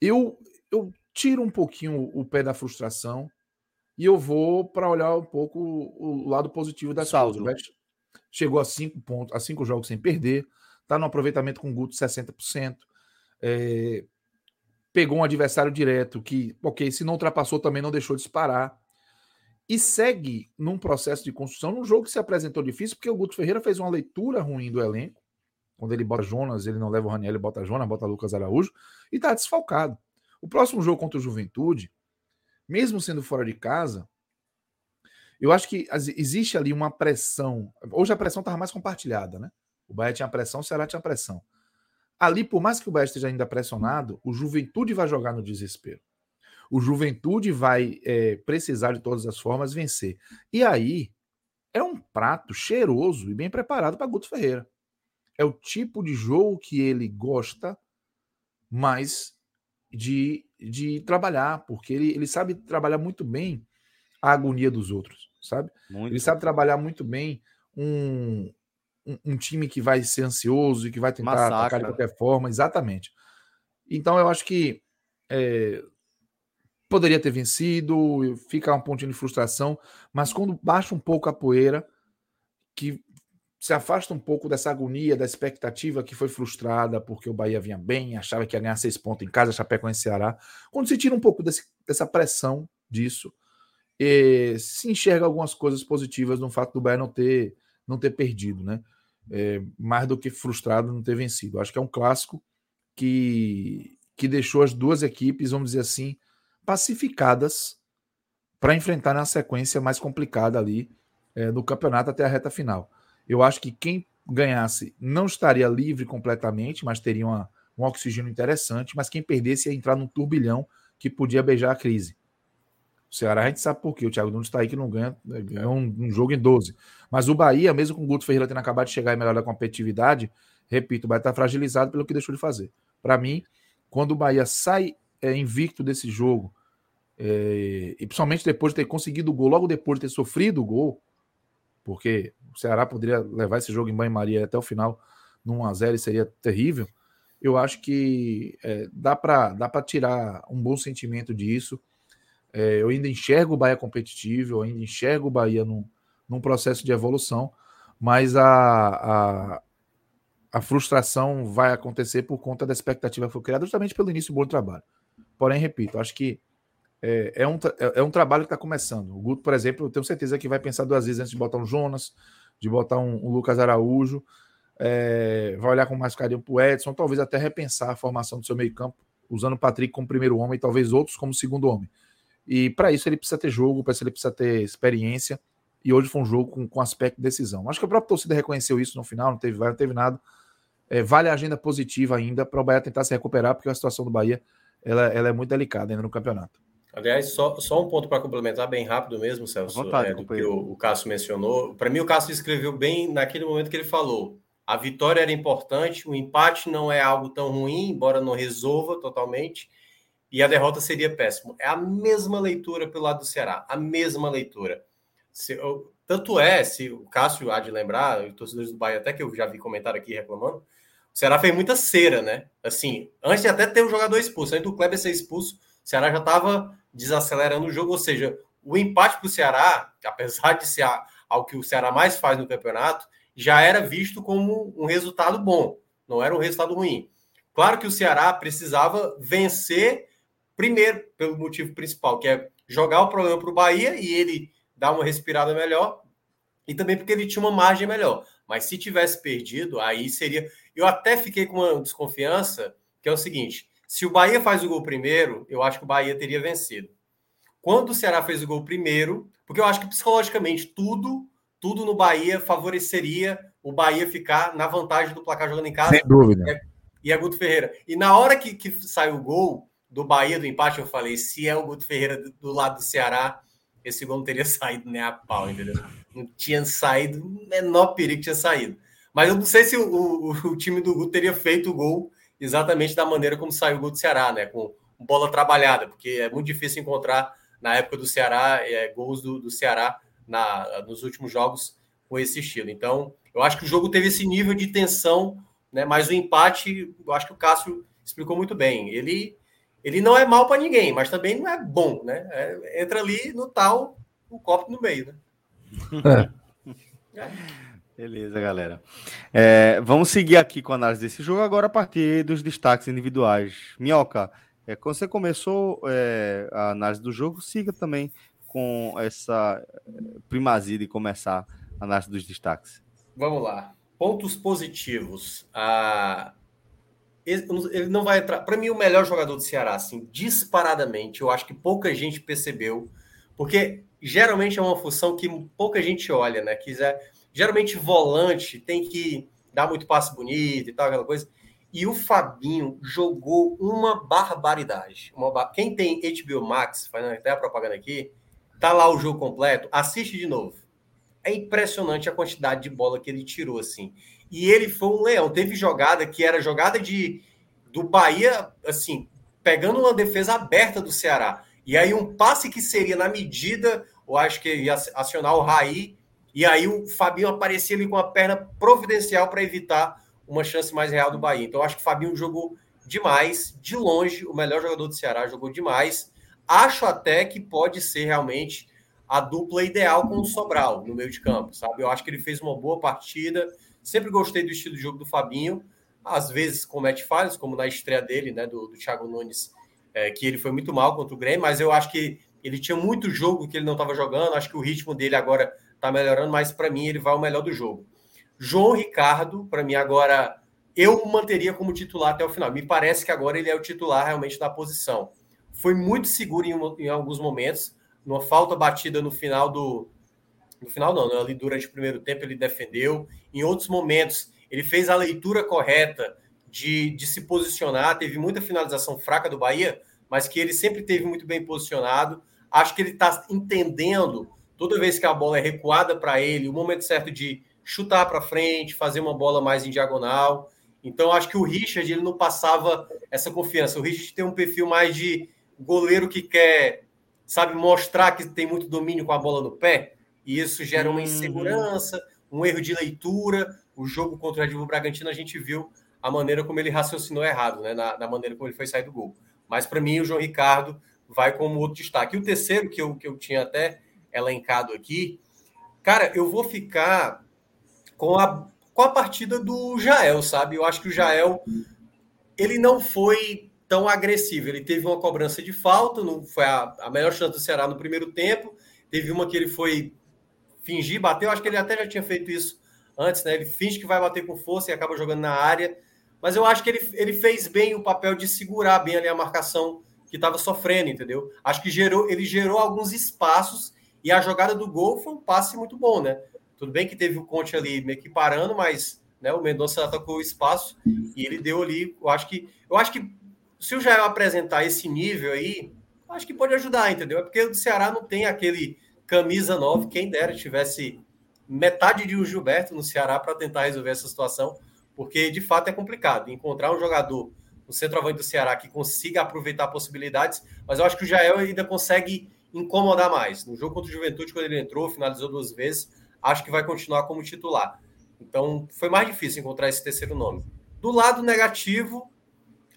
eu, eu tiro um pouquinho o pé da frustração e eu vou para olhar um pouco o lado positivo da Saldo. Chegou a cinco pontos, a cinco jogos sem perder, está no aproveitamento com o Guto 60%. É, pegou um adversário direto que, ok, se não ultrapassou também não deixou de disparar. E segue num processo de construção, num jogo que se apresentou difícil, porque o Guto Ferreira fez uma leitura ruim do elenco. Quando ele bota Jonas, ele não leva o Raniel, ele bota Jonas, bota Lucas Araújo, e está desfalcado. O próximo jogo contra o Juventude, mesmo sendo fora de casa, eu acho que existe ali uma pressão. Hoje a pressão estava mais compartilhada, né? Bahia tinha pressão, o Ceará tinha pressão. Ali, por mais que o Bahia esteja ainda pressionado, o Juventude vai jogar no desespero. O Juventude vai é, precisar de todas as formas vencer. E aí é um prato cheiroso e bem preparado para Guto Ferreira. É o tipo de jogo que ele gosta, mas de, de trabalhar, porque ele, ele sabe trabalhar muito bem a agonia dos outros, sabe? Muito. Ele sabe trabalhar muito bem um, um, um, time que vai ser ansioso e que vai tentar Massacra. atacar de qualquer forma, exatamente. Então eu acho que é, poderia ter vencido, fica um pontinho de frustração, mas quando baixa um pouco a poeira, que se afasta um pouco dessa agonia, da expectativa que foi frustrada porque o Bahia vinha bem, achava que ia ganhar seis pontos em casa, Chapecoense Ceará. Quando se tira um pouco desse, dessa pressão disso, se enxerga algumas coisas positivas no fato do Bahia não ter, não ter perdido, né? É, mais do que frustrado não ter vencido. Acho que é um clássico que, que deixou as duas equipes, vamos dizer assim, pacificadas para enfrentar na sequência mais complicada ali é, no campeonato até a reta final. Eu acho que quem ganhasse não estaria livre completamente, mas teria uma, um oxigênio interessante, mas quem perdesse ia entrar num turbilhão que podia beijar a crise. O Ceará a gente sabe por quê. O Thiago Nunes está aí que não ganha, ganha um, um, jogo em 12. Mas o Bahia, mesmo com o Guto Ferreira tendo acabado de chegar e melhorar a competitividade, repito, o Bahia está fragilizado pelo que deixou de fazer. Para mim, quando o Bahia sai é, invicto desse jogo, é, e principalmente depois de ter conseguido o gol, logo depois de ter sofrido o gol, porque o Ceará poderia levar esse jogo em banho-maria até o final, num 1x0 e seria terrível. Eu acho que é, dá para dá tirar um bom sentimento disso. É, eu ainda enxergo o Bahia competitivo, eu ainda enxergo o Bahia num, num processo de evolução, mas a, a, a, frustração vai acontecer por conta da expectativa que foi criada justamente pelo início do bom trabalho. Porém, repito, acho que é, é, um, é, é um trabalho que está começando. O Guto, por exemplo, eu tenho certeza que vai pensar duas vezes antes de botar um Jonas, de botar um, um Lucas Araújo, é, vai olhar com mais carinho para o Edson, talvez até repensar a formação do seu meio-campo, usando o Patrick como primeiro homem e talvez outros como segundo homem. E para isso ele precisa ter jogo, para isso ele precisa ter experiência. E hoje foi um jogo com, com aspecto de decisão. Acho que a própria torcida reconheceu isso no final, não teve, não teve nada. É, vale a agenda positiva ainda para o Bahia tentar se recuperar, porque a situação do Bahia ela, ela é muito delicada ainda no campeonato. Aliás, só, só um ponto para complementar bem rápido mesmo, Celso, vontade, é, do que o, o Cássio mencionou. Para mim, o Cássio escreveu bem naquele momento que ele falou. A vitória era importante, o empate não é algo tão ruim, embora não resolva totalmente, e a derrota seria péssimo. É a mesma leitura pelo lado do Ceará, a mesma leitura. Se, eu, tanto é, se o Cássio há de lembrar, os torcedores do Bahia, até que eu já vi comentário aqui reclamando, o Ceará fez muita cera, né? Assim, antes de até ter o jogador expulso, antes do Kleber ser expulso, o Ceará já estava desacelerando o jogo, ou seja, o empate para o Ceará, apesar de ser algo que o Ceará mais faz no campeonato, já era visto como um resultado bom, não era um resultado ruim. Claro que o Ceará precisava vencer primeiro, pelo motivo principal, que é jogar o problema para o Bahia e ele dar uma respirada melhor, e também porque ele tinha uma margem melhor. Mas se tivesse perdido, aí seria. Eu até fiquei com uma desconfiança, que é o seguinte: se o Bahia faz o gol primeiro, eu acho que o Bahia teria vencido. Quando o Ceará fez o gol primeiro, porque eu acho que psicologicamente tudo, tudo no Bahia favoreceria o Bahia ficar na vantagem do placar jogando em casa. Sem dúvida. E é, é Guto Ferreira. E na hora que, que saiu o gol do Bahia do empate, eu falei: se é o Guto Ferreira do, do lado do Ceará, esse gol não teria saído nem a pau, entendeu? Não tinha saído, o menor perigo tinha saído. Mas eu não sei se o, o, o time do Guto teria feito o gol exatamente da maneira como saiu o gol do Ceará, né? Com bola trabalhada, porque é muito difícil encontrar na época do Ceará é, gols do, do Ceará na, nos últimos jogos com esse estilo. Então, eu acho que o jogo teve esse nível de tensão, né? Mas o empate, eu acho que o Cássio explicou muito bem. Ele, ele não é mal para ninguém, mas também não é bom, né? É, entra ali no tal, o copo no meio, né? É. é. Beleza, galera. É, vamos seguir aqui com a análise desse jogo agora a partir dos destaques individuais. Minhoca, é, quando você começou é, a análise do jogo, siga também com essa é, primazia de começar a análise dos destaques. Vamos lá. Pontos positivos. Ah, ele não vai entrar. Para mim, o melhor jogador do Ceará, assim, disparadamente, eu acho que pouca gente percebeu, porque geralmente é uma função que pouca gente olha, né? Quiser Geralmente volante tem que dar muito passe bonito e tal, aquela coisa. E o Fabinho jogou uma barbaridade. Uma Quem tem HBO Max, fazendo até a propaganda aqui, tá lá o jogo completo, assiste de novo. É impressionante a quantidade de bola que ele tirou, assim. E ele foi um leão. Teve jogada que era jogada de do Bahia, assim, pegando uma defesa aberta do Ceará. E aí um passe que seria na medida, eu acho que ia acionar o Raí, e aí o Fabinho aparecia ali com a perna providencial para evitar uma chance mais real do Bahia. Então, acho que o Fabinho jogou demais, de longe, o melhor jogador do Ceará, jogou demais. Acho até que pode ser realmente a dupla ideal com o Sobral no meio de campo, sabe? Eu acho que ele fez uma boa partida. Sempre gostei do estilo de jogo do Fabinho. Às vezes comete falhas, como na estreia dele, né, do, do Thiago Nunes, é, que ele foi muito mal contra o Grêmio, mas eu acho que ele tinha muito jogo que ele não estava jogando. Acho que o ritmo dele agora está melhorando, mas para mim ele vai o melhor do jogo. João Ricardo, para mim agora, eu manteria como titular até o final. Me parece que agora ele é o titular realmente da posição. Foi muito seguro em, em alguns momentos numa falta batida no final do. No final, não, né? ali durante o primeiro tempo ele defendeu. Em outros momentos, ele fez a leitura correta de, de se posicionar. Teve muita finalização fraca do Bahia, mas que ele sempre teve muito bem posicionado. Acho que ele está entendendo, toda vez que a bola é recuada para ele, o momento certo de chutar para frente, fazer uma bola mais em diagonal. Então, acho que o Richard ele não passava essa confiança. O Richard tem um perfil mais de goleiro que quer sabe, mostrar que tem muito domínio com a bola no pé, e isso gera uma uhum. insegurança, um erro de leitura. O jogo contra o Red Bull Bragantino, a gente viu a maneira como ele raciocinou errado, né? Na, na maneira como ele foi sair do gol. Mas para mim, o João Ricardo vai como outro destaque. E o terceiro, que eu, que eu tinha até elencado aqui, cara, eu vou ficar com a, com a partida do Jael, sabe? Eu acho que o Jael ele não foi tão agressivo. Ele teve uma cobrança de falta, não foi a, a melhor chance do Ceará no primeiro tempo. Teve uma que ele foi fingir, bateu. Acho que ele até já tinha feito isso antes, né? Ele finge que vai bater com força e acaba jogando na área. Mas eu acho que ele, ele fez bem o papel de segurar bem ali a marcação que estava sofrendo, entendeu? Acho que gerou, ele gerou alguns espaços e a jogada do gol foi um passe muito bom, né? Tudo bem que teve o Conte ali meio que parando, mas né, o Mendonça atacou o espaço e ele deu ali. Eu acho que eu acho que se o Jael apresentar esse nível aí, acho que pode ajudar, entendeu? É porque o Ceará não tem aquele camisa 9, quem dera tivesse metade de um Gilberto no Ceará para tentar resolver essa situação, porque de fato é complicado encontrar um jogador no centroavante do Ceará que consiga aproveitar possibilidades, mas eu acho que o Jael ainda consegue incomodar mais. No jogo contra o Juventude, quando ele entrou, finalizou duas vezes, acho que vai continuar como titular. Então, foi mais difícil encontrar esse terceiro nome. Do lado negativo,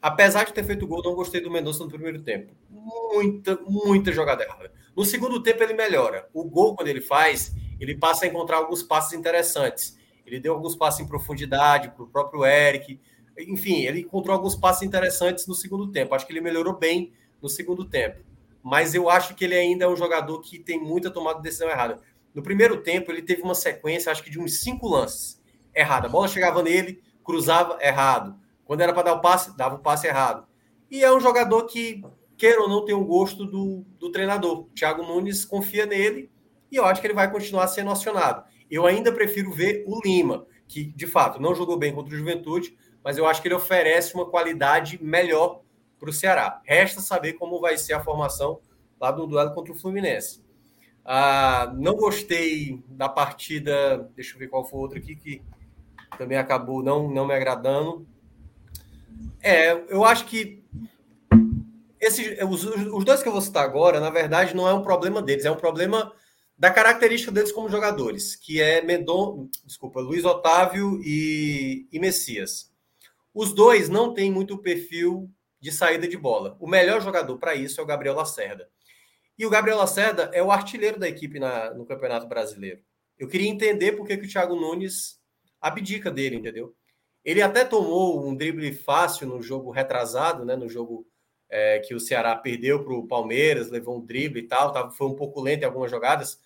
apesar de ter feito gol, não gostei do Mendonça no primeiro tempo. Muita, muita jogada errada. No segundo tempo, ele melhora. O gol, quando ele faz, ele passa a encontrar alguns passes interessantes. Ele deu alguns passes em profundidade para o próprio Eric. Enfim, ele encontrou alguns passes interessantes no segundo tempo. Acho que ele melhorou bem no segundo tempo. Mas eu acho que ele ainda é um jogador que tem muita tomada de decisão errada. No primeiro tempo, ele teve uma sequência, acho que de uns cinco lances errada. A bola chegava nele, cruzava errado quando era para dar o passe, dava o passe errado. E é um jogador que, queira ou não, tem o um gosto do, do treinador. O Thiago Nunes confia nele e eu acho que ele vai continuar sendo acionado. Eu ainda prefiro ver o Lima, que de fato não jogou bem contra o Juventude, mas eu acho que ele oferece uma qualidade melhor para o Ceará. Resta saber como vai ser a formação lá do duelo contra o Fluminense. Ah, não gostei da partida, deixa eu ver qual foi outro aqui que também acabou não, não me agradando. É, eu acho que esse, os, os dois que eu vou citar agora, na verdade, não é um problema deles, é um problema da característica deles como jogadores, que é Mendon, desculpa, Luiz Otávio e, e Messias. Os dois não têm muito perfil de saída de bola. O melhor jogador para isso é o Gabriel Lacerda. E o Gabriel Lacerda é o artilheiro da equipe na, no Campeonato Brasileiro. Eu queria entender por que, que o Thiago Nunes abdica dele, entendeu? Ele até tomou um drible fácil no jogo retrasado, né? No jogo é, que o Ceará perdeu para o Palmeiras, levou um drible e tal, tava, foi um pouco lento em algumas jogadas,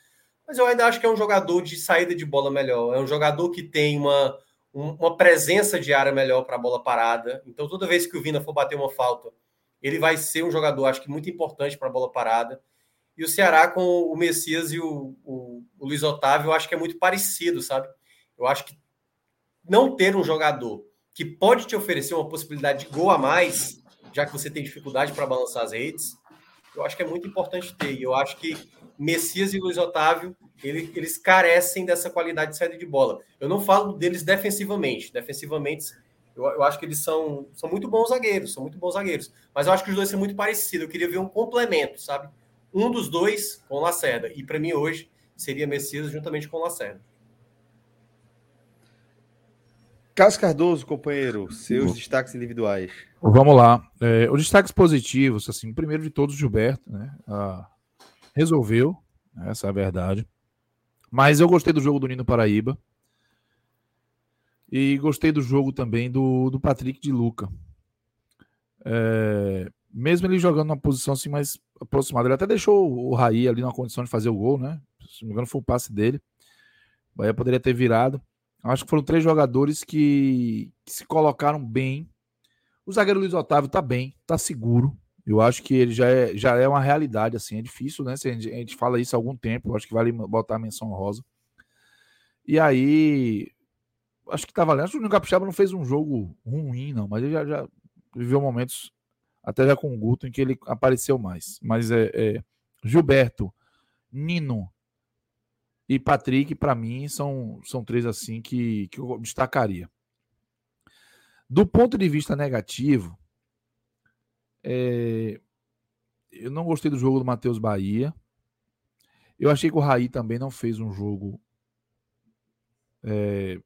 mas eu ainda acho que é um jogador de saída de bola melhor, é um jogador que tem uma, um, uma presença de área melhor para a bola parada. Então, toda vez que o Vina for bater uma falta, ele vai ser um jogador, acho que muito importante para a bola parada. E o Ceará com o Messias e o, o, o Luiz Otávio, eu acho que é muito parecido, sabe? Eu acho que não ter um jogador que pode te oferecer uma possibilidade de gol a mais, já que você tem dificuldade para balançar as redes, eu acho que é muito importante ter. E eu acho que Messias e Luiz Otávio, ele, eles carecem dessa qualidade de saída de bola. Eu não falo deles defensivamente. Defensivamente, eu, eu acho que eles são, são muito bons zagueiros, são muito bons zagueiros. Mas eu acho que os dois são muito parecidos. Eu queria ver um complemento, sabe? Um dos dois com Lacerda. E para mim hoje seria Messias juntamente com Lacerda. Carlos Cardoso, companheiro, seus destaques individuais. Vamos lá. É, os destaques positivos, assim, primeiro de todos, Gilberto, né? Ah, resolveu, Essa é a verdade. Mas eu gostei do jogo do Nino Paraíba. E gostei do jogo também do, do Patrick de Luca. É, mesmo ele jogando numa posição assim mais aproximada, ele até deixou o Raí ali na condição de fazer o gol, né? Se não me engano, foi o passe dele. O Bahia poderia ter virado. Acho que foram três jogadores que, que se colocaram bem. O zagueiro Luiz Otávio tá bem, tá seguro. Eu acho que ele já é, já é uma realidade, assim, é difícil, né? A gente, a gente fala isso há algum tempo, eu acho que vale botar a menção rosa. E aí, acho que tá valendo. Acho que o Juninho Capixaba não fez um jogo ruim, não, mas ele já, já viveu momentos, até já com o Guto, em que ele apareceu mais. Mas é, é Gilberto, Nino e Patrick, para mim, são, são três assim que, que eu destacaria. Do ponto de vista negativo, é, eu não gostei do jogo do Matheus Bahia. Eu achei que o Raí também não fez um jogo é,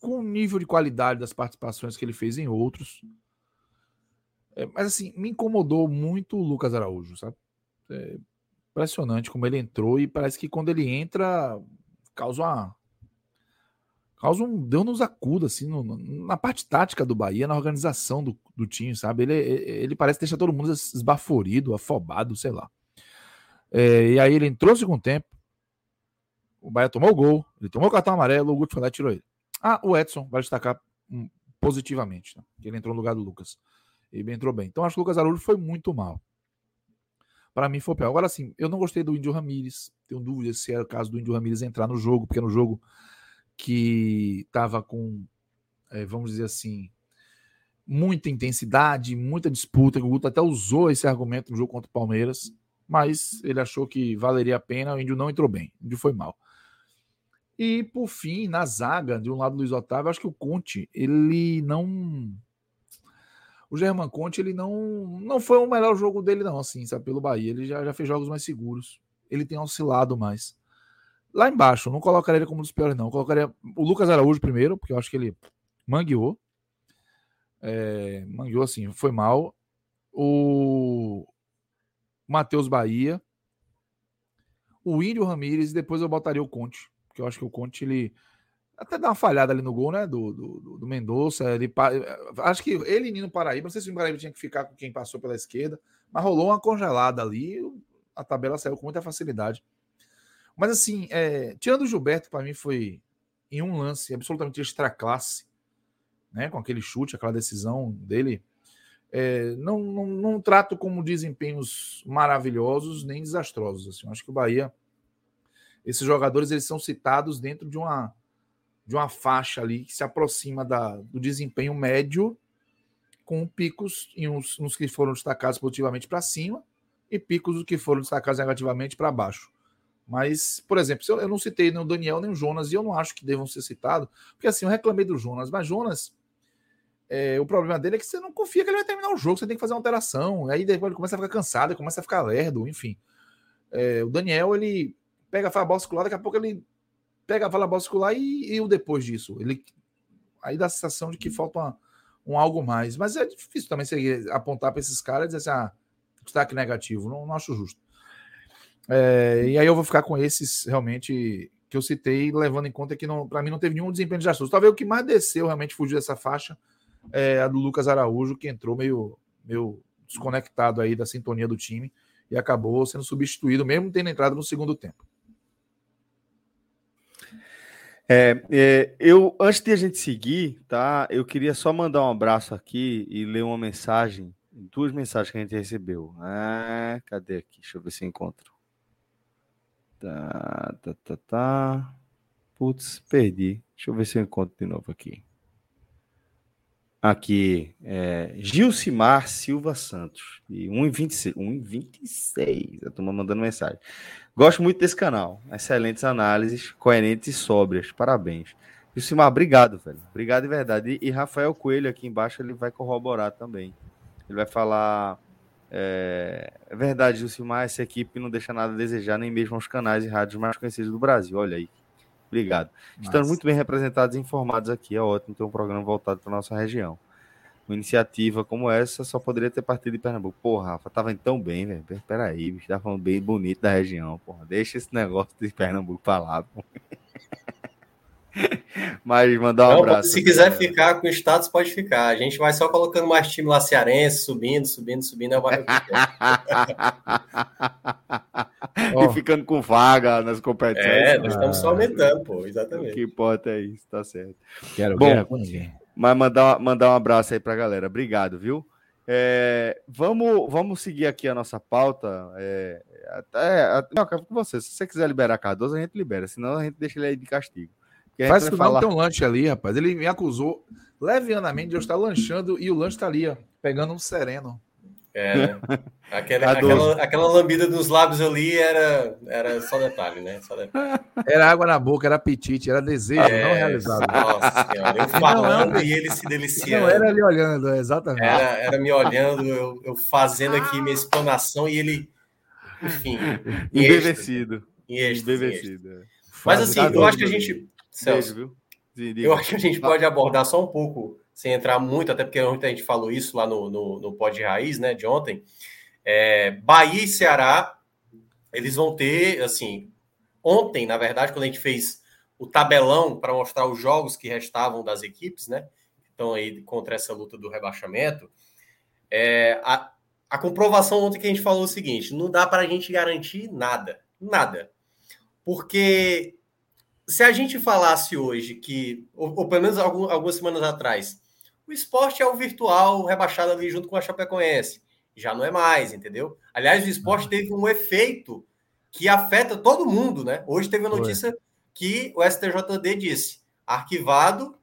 com o nível de qualidade das participações que ele fez em outros. É, mas assim, me incomodou muito o Lucas Araújo, sabe? Impressionante como ele entrou e parece que quando ele entra causa uma causa um deu nos acuda assim no, na parte tática do Bahia, na organização do, do time, sabe? Ele, ele parece deixar todo mundo esbaforido, afobado, sei lá. É, e aí ele entrou no segundo tempo, o Bahia tomou o gol, ele tomou o cartão amarelo, o Guto foi lá e tirou ele. Ah, o Edson vai destacar hum, positivamente, né? ele entrou no lugar do Lucas. Ele entrou bem. Então acho que o Lucas Araújo foi muito mal. Para mim foi o pior. Agora sim, eu não gostei do Índio Ramírez. Tenho dúvida se era o caso do Índio Ramírez entrar no jogo, porque no jogo que estava com, é, vamos dizer assim, muita intensidade, muita disputa. O Guto até usou esse argumento no jogo contra o Palmeiras, mas ele achou que valeria a pena. O Índio não entrou bem, o Índio foi mal. E por fim, na zaga, de um lado Luiz Otávio, acho que o Conte, ele não. O German Conte, ele não. Não foi o melhor jogo dele, não, assim, sabe, pelo Bahia. Ele já, já fez jogos mais seguros. Ele tem oscilado mais. Lá embaixo, não colocaria ele como um dos piores, não. Colocaria o Lucas Araújo primeiro, porque eu acho que ele mangueou. É, mangueou, assim, foi mal. O Matheus Bahia. O Índio Ramírez e depois eu botaria o Conte porque eu acho que o Conte, ele até dá uma falhada ali no gol, né? Do, do, do Mendonça. Ele, acho que ele e Nino Paraíba, não sei se o Paraíba tinha que ficar com quem passou pela esquerda, mas rolou uma congelada ali. A tabela saiu com muita facilidade. Mas assim, é, tirando o Gilberto, para mim foi em um lance absolutamente extra classe, né? Com aquele chute, aquela decisão dele. É, não, não, não trato como desempenhos maravilhosos nem desastrosos. Assim. acho que o Bahia esses jogadores eles são citados dentro de uma de uma faixa ali que se aproxima da, do desempenho médio, com picos em uns, uns que foram destacados positivamente para cima e picos que foram destacados negativamente para baixo. Mas, por exemplo, eu, não citei nem o Daniel nem o Jonas, e eu não acho que devam ser citados, porque assim, eu reclamei do Jonas, mas Jonas, é, o problema dele é que você não confia que ele vai terminar o jogo, você tem que fazer uma alteração, aí depois ele começa a ficar cansado, começa a ficar lerdo, enfim. É, o Daniel, ele pega a fala muscular, daqui a pouco ele pega a fala muscular e, e o depois disso. Ele aí dá a sensação de que falta uma, um algo mais. Mas é difícil também você apontar para esses caras e dizer assim, ah, destaque negativo. Não, não acho justo. É, e aí eu vou ficar com esses realmente que eu citei, levando em conta que para mim não teve nenhum desempenho de assunto. Talvez o que mais desceu, realmente fugiu dessa faixa, é a do Lucas Araújo, que entrou meio, meio desconectado aí da sintonia do time e acabou sendo substituído, mesmo tendo entrado no segundo tempo. É, é, eu antes de a gente seguir, tá? Eu queria só mandar um abraço aqui e ler uma mensagem, duas mensagens que a gente recebeu. Ah, cadê aqui? Deixa eu ver se eu encontro. Tá, tá, tá, tá. Putz, perdi. Deixa eu ver se eu encontro de novo aqui. Aqui, é, Gilcimar Silva Santos, de 1,26. 1,26. A turma mandando mensagem. Gosto muito desse canal. Excelentes análises, coerentes e sóbrias. Parabéns. Gilcimar, obrigado, velho. Obrigado de verdade. E, e Rafael Coelho aqui embaixo, ele vai corroborar também. Ele vai falar. É, é verdade, Gilcimar, essa equipe não deixa nada a desejar, nem mesmo aos canais e rádios mais conhecidos do Brasil. Olha aí. Obrigado. Estamos muito bem representados e informados aqui. É ótimo ter um programa voltado para nossa região. uma iniciativa como essa só poderia ter partido de Pernambuco. Porra, Rafa, tava indo tão bem, velho. Peraí, bicho, tava falando bem bonito da região, porra. Deixa esse negócio de Pernambuco pra lá, porra. Mas mandar um Não, abraço. Se quiser galera. ficar com o status, pode ficar. A gente vai só colocando mais time lá cearense, subindo, subindo, subindo. É e ficando com vaga nas competições. É, nós estamos só aumentando, pô, exatamente. O que importa é isso, tá certo. Quero Bom, com ninguém. Mas mandar, mandar um abraço aí pra galera. Obrigado, viu? É, vamos, vamos seguir aqui a nossa pauta. É, até, até, não, com você. Se você quiser liberar Cardoso, a gente libera. Senão a gente deixa ele aí de castigo. Faz que falar... não tem um lanche ali, rapaz. Ele me acusou levianamente de eu estar lanchando e o lanche tá ali, ó, pegando um sereno. É, aquela, aquela, aquela, lambida dos lábios ali era, era só detalhe, né? Só detalhe. Era água na boca, era apetite, era desejo é, não realizado. Nossa senhora, eu falando e ele se deliciando. Não, era ali olhando, exatamente. Era, era me olhando, eu, eu fazendo aqui minha explanação e ele, enfim. Embevecido. Embevecido. É. Mas assim, eu acho que a gente Celso, Beijo, viu? eu acho que a gente pode abordar só um pouco, sem entrar muito, até porque ontem a gente falou isso lá no, no, no Pod Raiz, né, de ontem. É, Bahia e Ceará, eles vão ter, assim, ontem, na verdade, quando a gente fez o tabelão para mostrar os jogos que restavam das equipes, né, estão aí contra essa luta do rebaixamento, é, a, a comprovação ontem que a gente falou o seguinte: não dá para a gente garantir nada, nada. Porque se a gente falasse hoje que, ou, ou pelo menos algum, algumas semanas atrás, o esporte é o virtual rebaixado ali junto com a Chapecoense. Já não é mais, entendeu? Aliás, o esporte teve um efeito que afeta todo mundo, né? Hoje teve a notícia Foi. que o STJD disse: arquivado,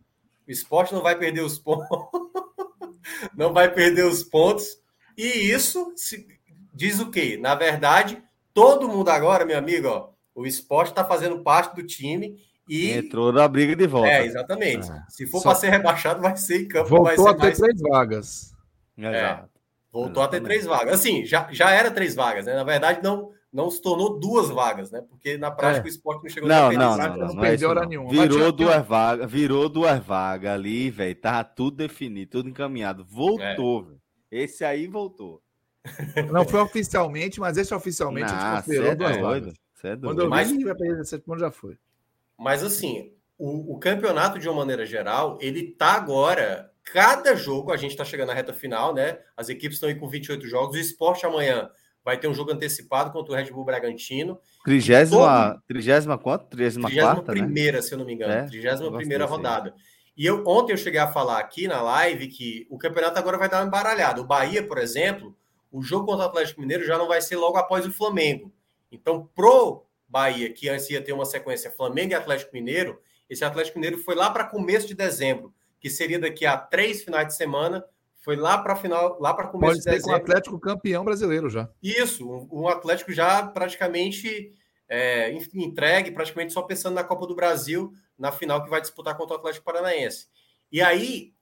o esporte não vai perder os pontos, não vai perder os pontos. E isso se, diz o quê? Na verdade, todo mundo agora, meu amigo, ó, o esporte está fazendo parte do time e. Entrou na briga de volta. É, exatamente. É. Se for Só... para ser rebaixado, vai ser em campo. Voltou a ter mais... três vagas. É, voltou exatamente. a ter três vagas. Assim, já, já era três vagas, né? Na verdade, não, não se tornou duas vagas, né? Porque na prática é. o esporte não chegou não, a não, não, não, não, não perdeu hora nenhuma. Virou duas vagas, virou duas vagas ali, velho. Tava tudo definido, tudo encaminhado. Voltou, é. velho. Esse aí voltou. Não foi oficialmente, mas esse oficialmente não, a gente considerou duas vagas. É Quando eu mas, vi vai perder sete pontos, já foi. Mas assim, o, o, campeonato, de uma maneira geral, ele tá agora. Cada jogo, a gente tá chegando na reta final, né? As equipes estão aí com 28 jogos. O esporte amanhã vai ter um jogo antecipado contra o Red Bull Bragantino. Trigésima, todo... trigésima quanto? Trigésima, trigésima quarta, né? primeira, né? se eu não me engano. É, trigésima primeira rodada. E eu, ontem eu cheguei a falar aqui na live que o campeonato agora vai dar uma embaralhada. O Bahia, por exemplo, o jogo contra o Atlético Mineiro já não vai ser logo após o Flamengo. Então, pro Bahia, que antes ia ter uma sequência Flamengo e Atlético Mineiro, esse Atlético Mineiro foi lá para começo de dezembro, que seria daqui a três finais de semana, foi lá para final, lá para começo Pode de dezembro. Pode Atlético campeão brasileiro já. Isso, um, um Atlético já praticamente é, entregue, praticamente só pensando na Copa do Brasil, na final que vai disputar contra o Atlético Paranaense. E aí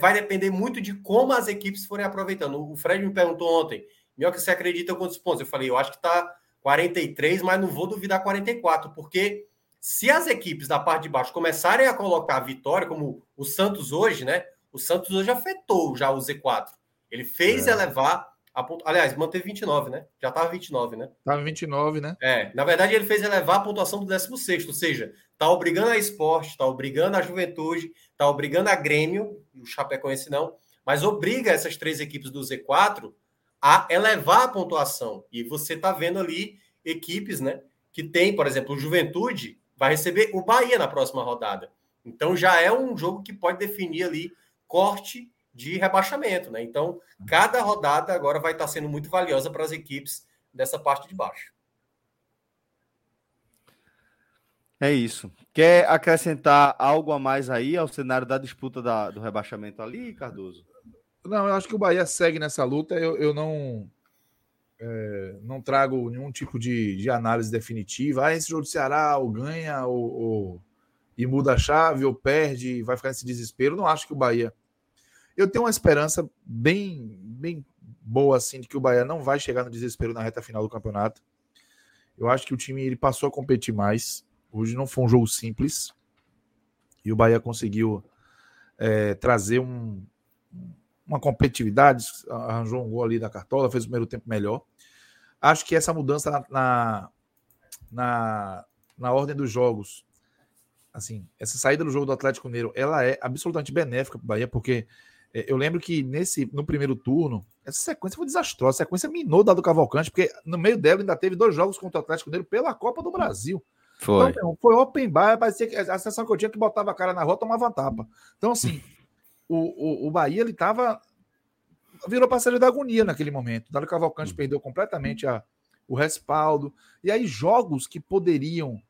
vai depender muito de como as equipes forem aproveitando. O Fred me perguntou ontem, que você acredita quantos pontos? Eu falei, eu acho que está 43, mas não vou duvidar 44, porque se as equipes da parte de baixo começarem a colocar a vitória, como o Santos hoje, né? O Santos hoje afetou já o Z4. Ele fez é. elevar a pontu... Aliás, manteve 29, né? Já estava 29, né? Estava 29, né? É, na verdade, ele fez elevar a pontuação do 16, ou seja, tá obrigando a esporte, tá obrigando a juventude, tá obrigando a Grêmio, o Chapecoense não, mas obriga essas três equipes do Z4 a elevar a pontuação. E você está vendo ali equipes, né? Que tem, por exemplo, o Juventude vai receber o Bahia na próxima rodada. Então já é um jogo que pode definir ali corte de rebaixamento, né? Então, cada rodada agora vai estar tá sendo muito valiosa para as equipes dessa parte de baixo. É isso. Quer acrescentar algo a mais aí ao cenário da disputa da, do rebaixamento ali, Cardoso? Não, eu acho que o Bahia segue nessa luta. Eu, eu não é, não trago nenhum tipo de, de análise definitiva. Ah, esse jogo do Ceará ou ganha ou, ou, e muda a chave ou perde, vai ficar nesse desespero. Não acho que o Bahia. Eu tenho uma esperança bem, bem boa assim de que o Bahia não vai chegar no desespero na reta final do campeonato. Eu acho que o time ele passou a competir mais. Hoje não foi um jogo simples e o Bahia conseguiu é, trazer um, uma competitividade, arranjou um gol ali da cartola, fez o primeiro tempo melhor. Acho que essa mudança na, na, na, na ordem dos jogos, assim, essa saída do jogo do Atlético Mineiro, ela é absolutamente benéfica para o Bahia, porque é, eu lembro que nesse no primeiro turno, essa sequência foi desastrosa. A sequência minou da do Cavalcante, porque no meio dela ainda teve dois jogos contra o Atlético Mineiro pela Copa do Brasil. Foi. Então, foi open bar, parecia que a sensação que eu tinha que botava a cara na rua tomava tapa. Então, assim, o, o, o Bahia, ele tava. Virou parceiro da agonia naquele momento. Dário Cavalcante hum. perdeu completamente a, o respaldo. E aí, jogos que poderiam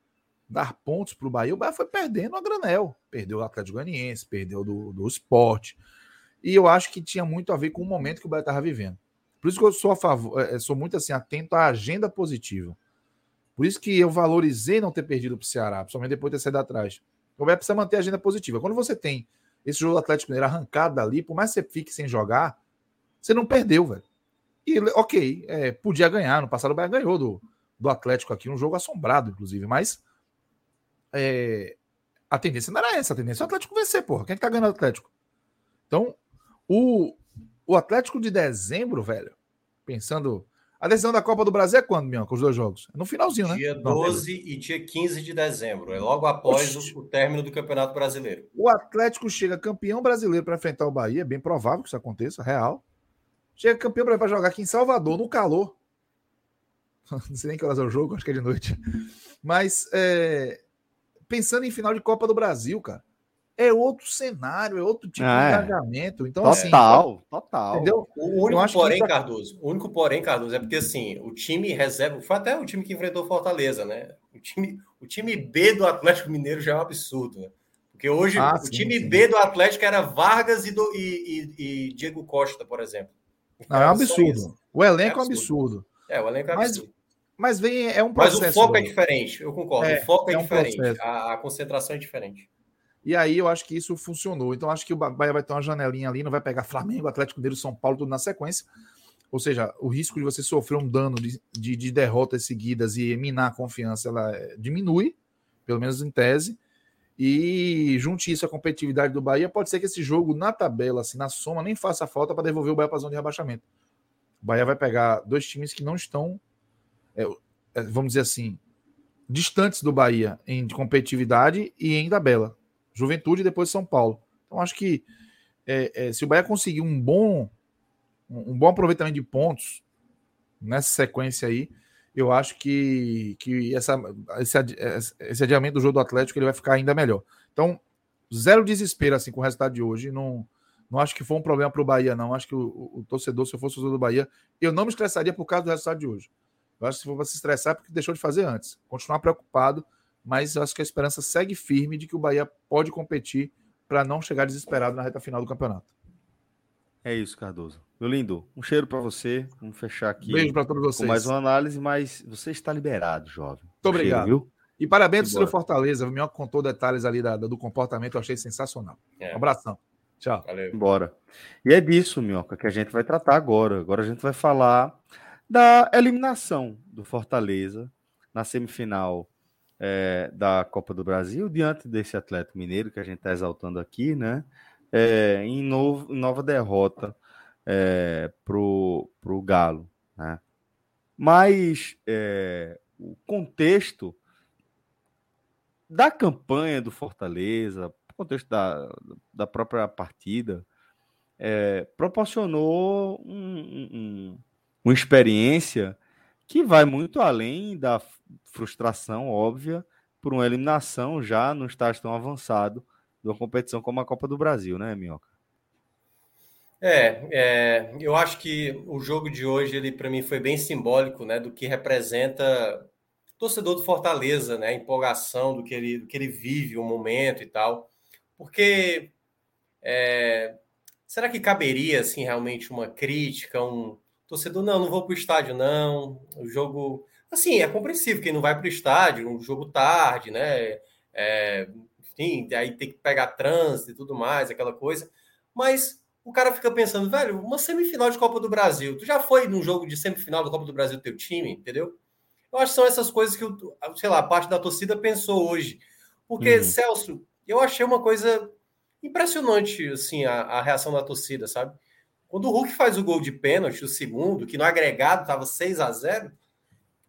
dar pontos para o Bahia, o Bahia foi perdendo a granel. Perdeu o Atlético Goianiense, perdeu do, do esporte. E eu acho que tinha muito a ver com o momento que o Bahia estava vivendo. Por isso que eu sou a favor, é, sou muito assim, atento à agenda positiva. Por isso que eu valorizei não ter perdido para o Ceará, principalmente depois de ter saído atrás. O Bahia precisa manter a agenda positiva. Quando você tem esse jogo do Atlético Mineiro arrancado dali, por mais que você fique sem jogar, você não perdeu, velho. E ok, é, podia ganhar. No passado o Bahia ganhou do, do Atlético aqui, um jogo assombrado, inclusive, mas é, a tendência não era essa, a tendência é o Atlético vencer, porra. Quem é que tá ganhando o Atlético? Então, o, o Atlético de dezembro, velho, pensando a decisão da Copa do Brasil é quando, Minhoca, os dois jogos? É no finalzinho, né? Dia 12 Não, e dia 15 de dezembro. É logo após o, o, término do Campeonato Brasileiro. O Atlético chega campeão brasileiro para enfrentar o Bahia. É bem provável que isso aconteça, real. Chega campeão para jogar aqui em Salvador, no calor. Não sei nem que horas é o jogo, acho que é de noite. Mas é... pensando em final de Copa do Brasil, cara é outro cenário, é outro tipo é. de engajamento. Então, total, assim, total. Entendeu? O único porém, que... Cardoso, o único porém, Cardoso, é porque assim, o time reserva, foi até o time que enfrentou Fortaleza, né? O time, o time B do Atlético Mineiro já é um absurdo, né? Porque hoje ah, o sim, time sim. B do Atlético era Vargas e, do, e, e, e Diego Costa, por exemplo. Não, é um absurdo. O elenco é, absurdo. é um absurdo. É, o elenco é mas, absurdo. Mas vem, é um processo. Mas o foco é diferente, eu concordo. É, o foco é, é um diferente. A, a concentração é diferente. E aí eu acho que isso funcionou. Então acho que o Bahia vai ter uma janelinha ali, não vai pegar Flamengo, Atlético Mineiro, São Paulo, tudo na sequência. Ou seja, o risco de você sofrer um dano de, de, de derrotas seguidas e minar a confiança, ela é, diminui, pelo menos em tese. E junte isso à competitividade do Bahia, pode ser que esse jogo na tabela, assim, na soma, nem faça falta para devolver o Bahia para zona de rebaixamento. O Bahia vai pegar dois times que não estão, é, é, vamos dizer assim, distantes do Bahia em competitividade e em tabela. Juventude e depois São Paulo. Então acho que é, é, se o Bahia conseguir um bom um bom aproveitamento de pontos nessa sequência aí, eu acho que, que essa, esse, esse adiamento do jogo do Atlético ele vai ficar ainda melhor. Então, zero desespero assim com o resultado de hoje. Não, não acho que foi um problema para o Bahia, não. Acho que o, o, o, torcedor, se eu fosse o torcedor do Bahia, eu não me estressaria por causa do resultado de hoje. Eu acho que se for para se estressar, é porque deixou de fazer antes. Continuar preocupado mas eu acho que a esperança segue firme de que o Bahia pode competir para não chegar desesperado na reta final do campeonato. É isso, Cardoso. Meu lindo, um cheiro para você. Vamos fechar aqui. Beijo para todos vocês. Com mais uma análise, mas você está liberado, jovem. Muito um obrigado. Cheiro, viu? E parabéns ao Fortaleza. O Minhoca contou detalhes ali da, do comportamento, eu achei sensacional. É. Um abração. Tchau. Valeu. Bora. E é disso, Minhoca, que a gente vai tratar agora. Agora a gente vai falar da eliminação do Fortaleza na semifinal é, da Copa do Brasil, diante desse Atlético Mineiro que a gente está exaltando aqui, né? É, em novo, nova derrota é, para o Galo. Né? Mas é, o contexto da campanha do Fortaleza, contexto da, da própria partida, é, proporcionou um, um, uma experiência que vai muito além da frustração óbvia por uma eliminação já no estágio tão avançado de uma competição como a Copa do Brasil, né, Minhoca? É, é, eu acho que o jogo de hoje, ele para mim foi bem simbólico, né, do que representa o torcedor do Fortaleza, né, a empolgação do que ele, do que ele vive, o momento e tal, porque é, será que caberia, assim, realmente uma crítica, um, torcedor, não, não vou para o estádio, não. O jogo. Assim, é compreensível quem não vai para o estádio, um jogo tarde, né? É, enfim, aí tem que pegar trânsito e tudo mais, aquela coisa. Mas o cara fica pensando, velho, uma semifinal de Copa do Brasil. Tu já foi num jogo de semifinal da Copa do Brasil teu time, entendeu? Eu acho que são essas coisas que, sei lá, a parte da torcida pensou hoje. Porque, uhum. Celso, eu achei uma coisa impressionante, assim, a, a reação da torcida, sabe? Quando o Hulk faz o gol de pênalti, o segundo, que no agregado estava 6 a 0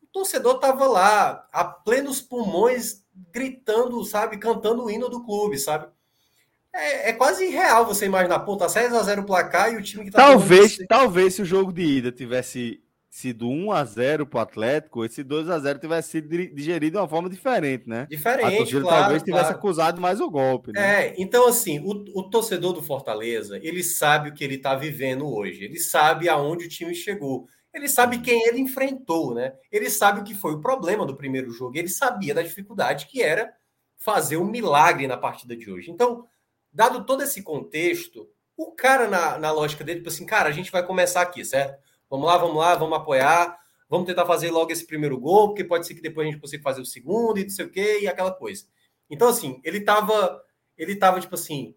o torcedor estava lá, a plenos pulmões, gritando, sabe, cantando o hino do clube, sabe? É, é quase irreal você imaginar, pô, tá 6 a 0 o placar e o time que tá. Talvez, talvez se o jogo de ida tivesse sido 1 a 0 para o Atlético, esse 2 a 0 tivesse sido digerido de uma forma diferente, né? Diferente, a torcida claro, talvez tivesse claro. acusado mais o golpe, né? É, então assim, o, o torcedor do Fortaleza, ele sabe o que ele está vivendo hoje, ele sabe aonde o time chegou, ele sabe quem ele enfrentou, né? Ele sabe o que foi o problema do primeiro jogo, ele sabia da dificuldade que era fazer um milagre na partida de hoje. Então, dado todo esse contexto, o cara na, na lógica dele, tipo assim, cara, a gente vai começar aqui, certo? Vamos lá, vamos lá, vamos apoiar. Vamos tentar fazer logo esse primeiro gol, porque pode ser que depois a gente consiga fazer o segundo e não sei o quê, e aquela coisa. Então, assim, ele tava, ele tava tipo assim,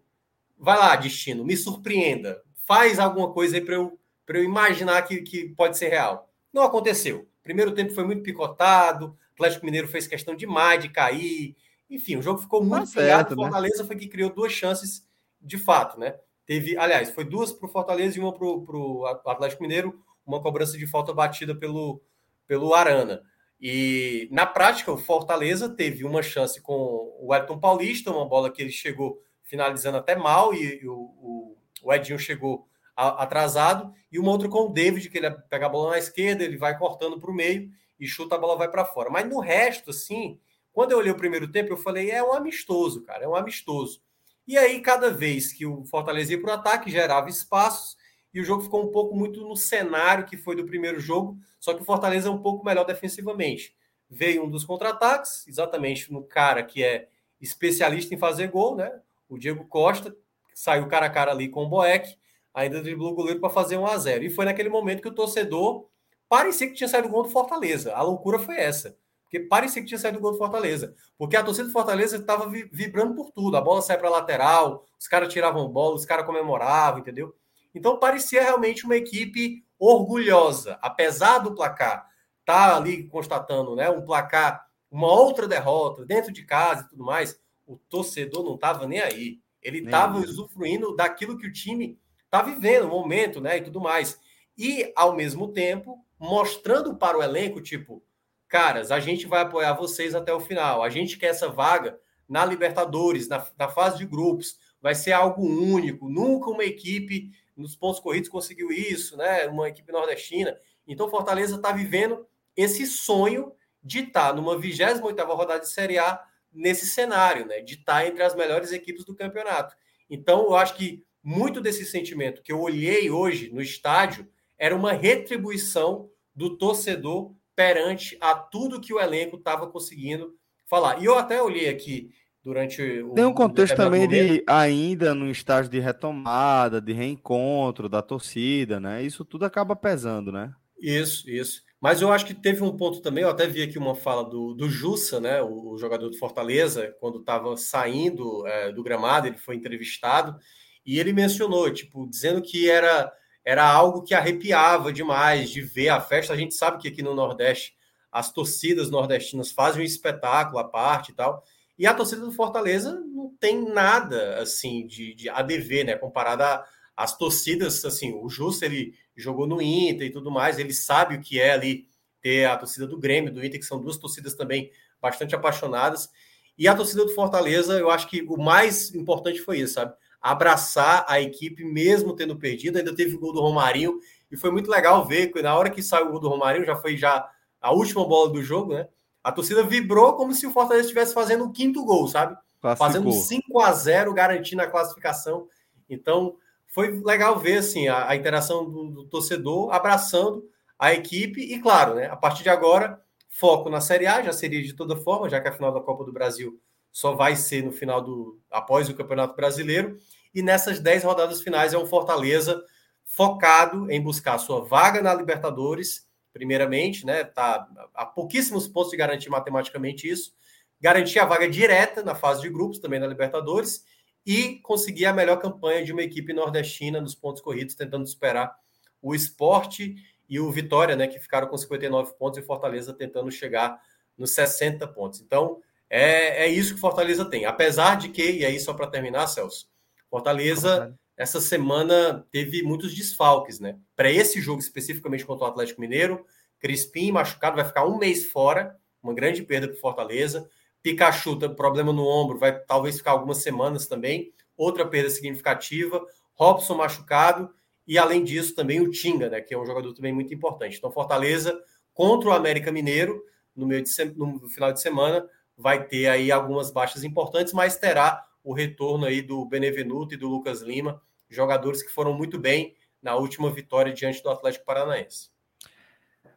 vai lá, destino, me surpreenda, faz alguma coisa aí para eu, eu imaginar que, que pode ser real. Não aconteceu. Primeiro tempo foi muito picotado, o Atlético Mineiro fez questão demais de cair. Enfim, o jogo ficou muito tá certo, né? Fortaleza né? foi que criou duas chances de fato, né? Teve, aliás, foi duas para o Fortaleza e uma para o Atlético Mineiro uma cobrança de falta batida pelo, pelo Arana. E na prática, o Fortaleza teve uma chance com o Elton Paulista, uma bola que ele chegou finalizando até mal, e, o, o, Edinho chegou atrasado, e uma outra com o David, que ele pega a bola na esquerda, ele vai cortando para o meio e chuta a bola vai para fora. Mas no resto, assim, quando eu olhei o primeiro tempo, eu falei, é um amistoso, cara, é um amistoso. E aí, cada vez que o Fortaleza ia para o ataque, gerava espaços, e o jogo ficou um pouco muito no cenário que foi do primeiro jogo, só que o Fortaleza é um pouco melhor defensivamente. Veio um dos contra-ataques, exatamente no cara que é especialista em fazer gol, né? O Diego Costa saiu cara a cara ali com o Boeck, ainda driblou o goleiro para fazer um a 0 E foi naquele momento que o torcedor parecia que tinha saído o gol do Fortaleza. A loucura foi essa. Porque parecia que tinha saído o gol do Fortaleza. Porque a torcida do Fortaleza estava vibrando por tudo. A bola sai para lateral, os caras tiravam bola, os caras comemoravam, entendeu? Então parecia realmente uma equipe orgulhosa, apesar do placar tá ali constatando, né, um placar, uma outra derrota dentro de casa e tudo mais, o torcedor não estava nem aí. Ele estava usufruindo daquilo que o time está vivendo, o momento, né, e tudo mais. E ao mesmo tempo mostrando para o elenco, tipo, caras, a gente vai apoiar vocês até o final. A gente quer essa vaga na Libertadores, na, na fase de grupos. Vai ser algo único. Nunca uma equipe nos pontos corridos conseguiu isso, né? Uma equipe nordestina. Então, Fortaleza está vivendo esse sonho de estar tá numa 28 rodada de Série A nesse cenário, né? De estar tá entre as melhores equipes do campeonato. Então, eu acho que muito desse sentimento que eu olhei hoje no estádio era uma retribuição do torcedor perante a tudo que o elenco estava conseguindo falar. E eu até olhei aqui durante o. Tem um contexto também momento. de ainda no estágio de retomada, de reencontro da torcida, né? Isso tudo acaba pesando, né? Isso, isso. Mas eu acho que teve um ponto também, eu até vi aqui uma fala do, do Jussa, né? O, jogador do Fortaleza, quando estava saindo é, do gramado, ele foi entrevistado e ele mencionou, tipo, dizendo que era, era algo que arrepiava demais de ver a festa. A gente sabe que aqui no Nordeste as torcidas nordestinas fazem um espetáculo à parte e tal. E a torcida do Fortaleza não tem nada assim de, de ADV, né? Comparada às torcidas, assim, o Justo ele jogou no Inter e tudo mais, ele sabe o que é ali ter a torcida do Grêmio, do Inter, que são duas torcidas também bastante apaixonadas. E a torcida do Fortaleza, eu acho que o mais importante foi isso, sabe? Abraçar a equipe, mesmo tendo perdido. Ainda teve o gol do Romarinho, e foi muito legal ver que na hora que saiu o gol do Romarinho, já foi já a última bola do jogo, né? A torcida vibrou como se o Fortaleza estivesse fazendo o quinto gol, sabe? Classificou. Fazendo 5 a 0 garantindo a classificação. Então, foi legal ver assim, a, a interação do, do, torcedor abraçando a equipe. E, claro, né, a partir de agora, foco na Série A, já seria de toda forma, já que a final da Copa do Brasil só vai ser no final do. após o Campeonato Brasileiro. E nessas 10 rodadas finais é um Fortaleza focado em buscar sua vaga na Libertadores primeiramente, né? Tá a pouquíssimos pontos de garantir matematicamente isso, garantir a vaga direta na fase de grupos, também na Libertadores, e conseguir a melhor campanha de uma equipe nordestina nos pontos corridos, tentando superar o esporte e o Vitória, né? Que ficaram com 59 pontos e Fortaleza tentando chegar nos 60 pontos. Então, é, é isso que Fortaleza tem. Apesar de que, e aí só para terminar, Celso, Fortaleza essa semana teve muitos desfalques, né? Para esse jogo especificamente contra o Atlético Mineiro, Crispim machucado vai ficar um mês fora, uma grande perda para Fortaleza. Pikachu, problema no ombro, vai talvez ficar algumas semanas também, outra perda significativa. Robson machucado e além disso também o Tinga, né, que é um jogador também muito importante. Então Fortaleza contra o América Mineiro no meio de no final de semana vai ter aí algumas baixas importantes, mas terá o retorno aí do Benevenuto e do Lucas Lima, jogadores que foram muito bem na última vitória diante do Atlético Paranaense.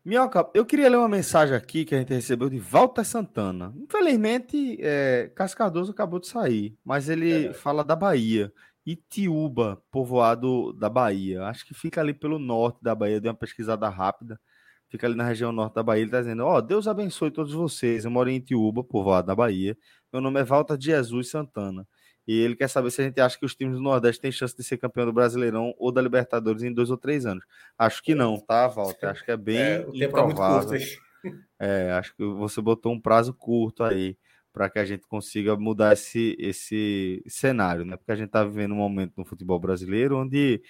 Minhoca, eu queria ler uma mensagem aqui que a gente recebeu de Walter Santana. Infelizmente, é, Cascadoso acabou de sair, mas ele é. fala da Bahia. Itiúba, povoado da Bahia. Acho que fica ali pelo norte da Bahia. Dei uma pesquisada rápida. Fica ali na região norte da Bahia. Ele está dizendo: Ó, oh, Deus abençoe todos vocês. Eu moro em Itiúba, povoado da Bahia. Meu nome é Walter de Jesus Santana. E ele quer saber se a gente acha que os times do Nordeste têm chance de ser campeão do Brasileirão ou da Libertadores em dois ou três anos. Acho que não, tá, Walter? Acho que é bem é, improvável. É, acho que você botou um prazo curto aí para que a gente consiga mudar esse, esse cenário, né? Porque a gente está vivendo um momento no futebol brasileiro onde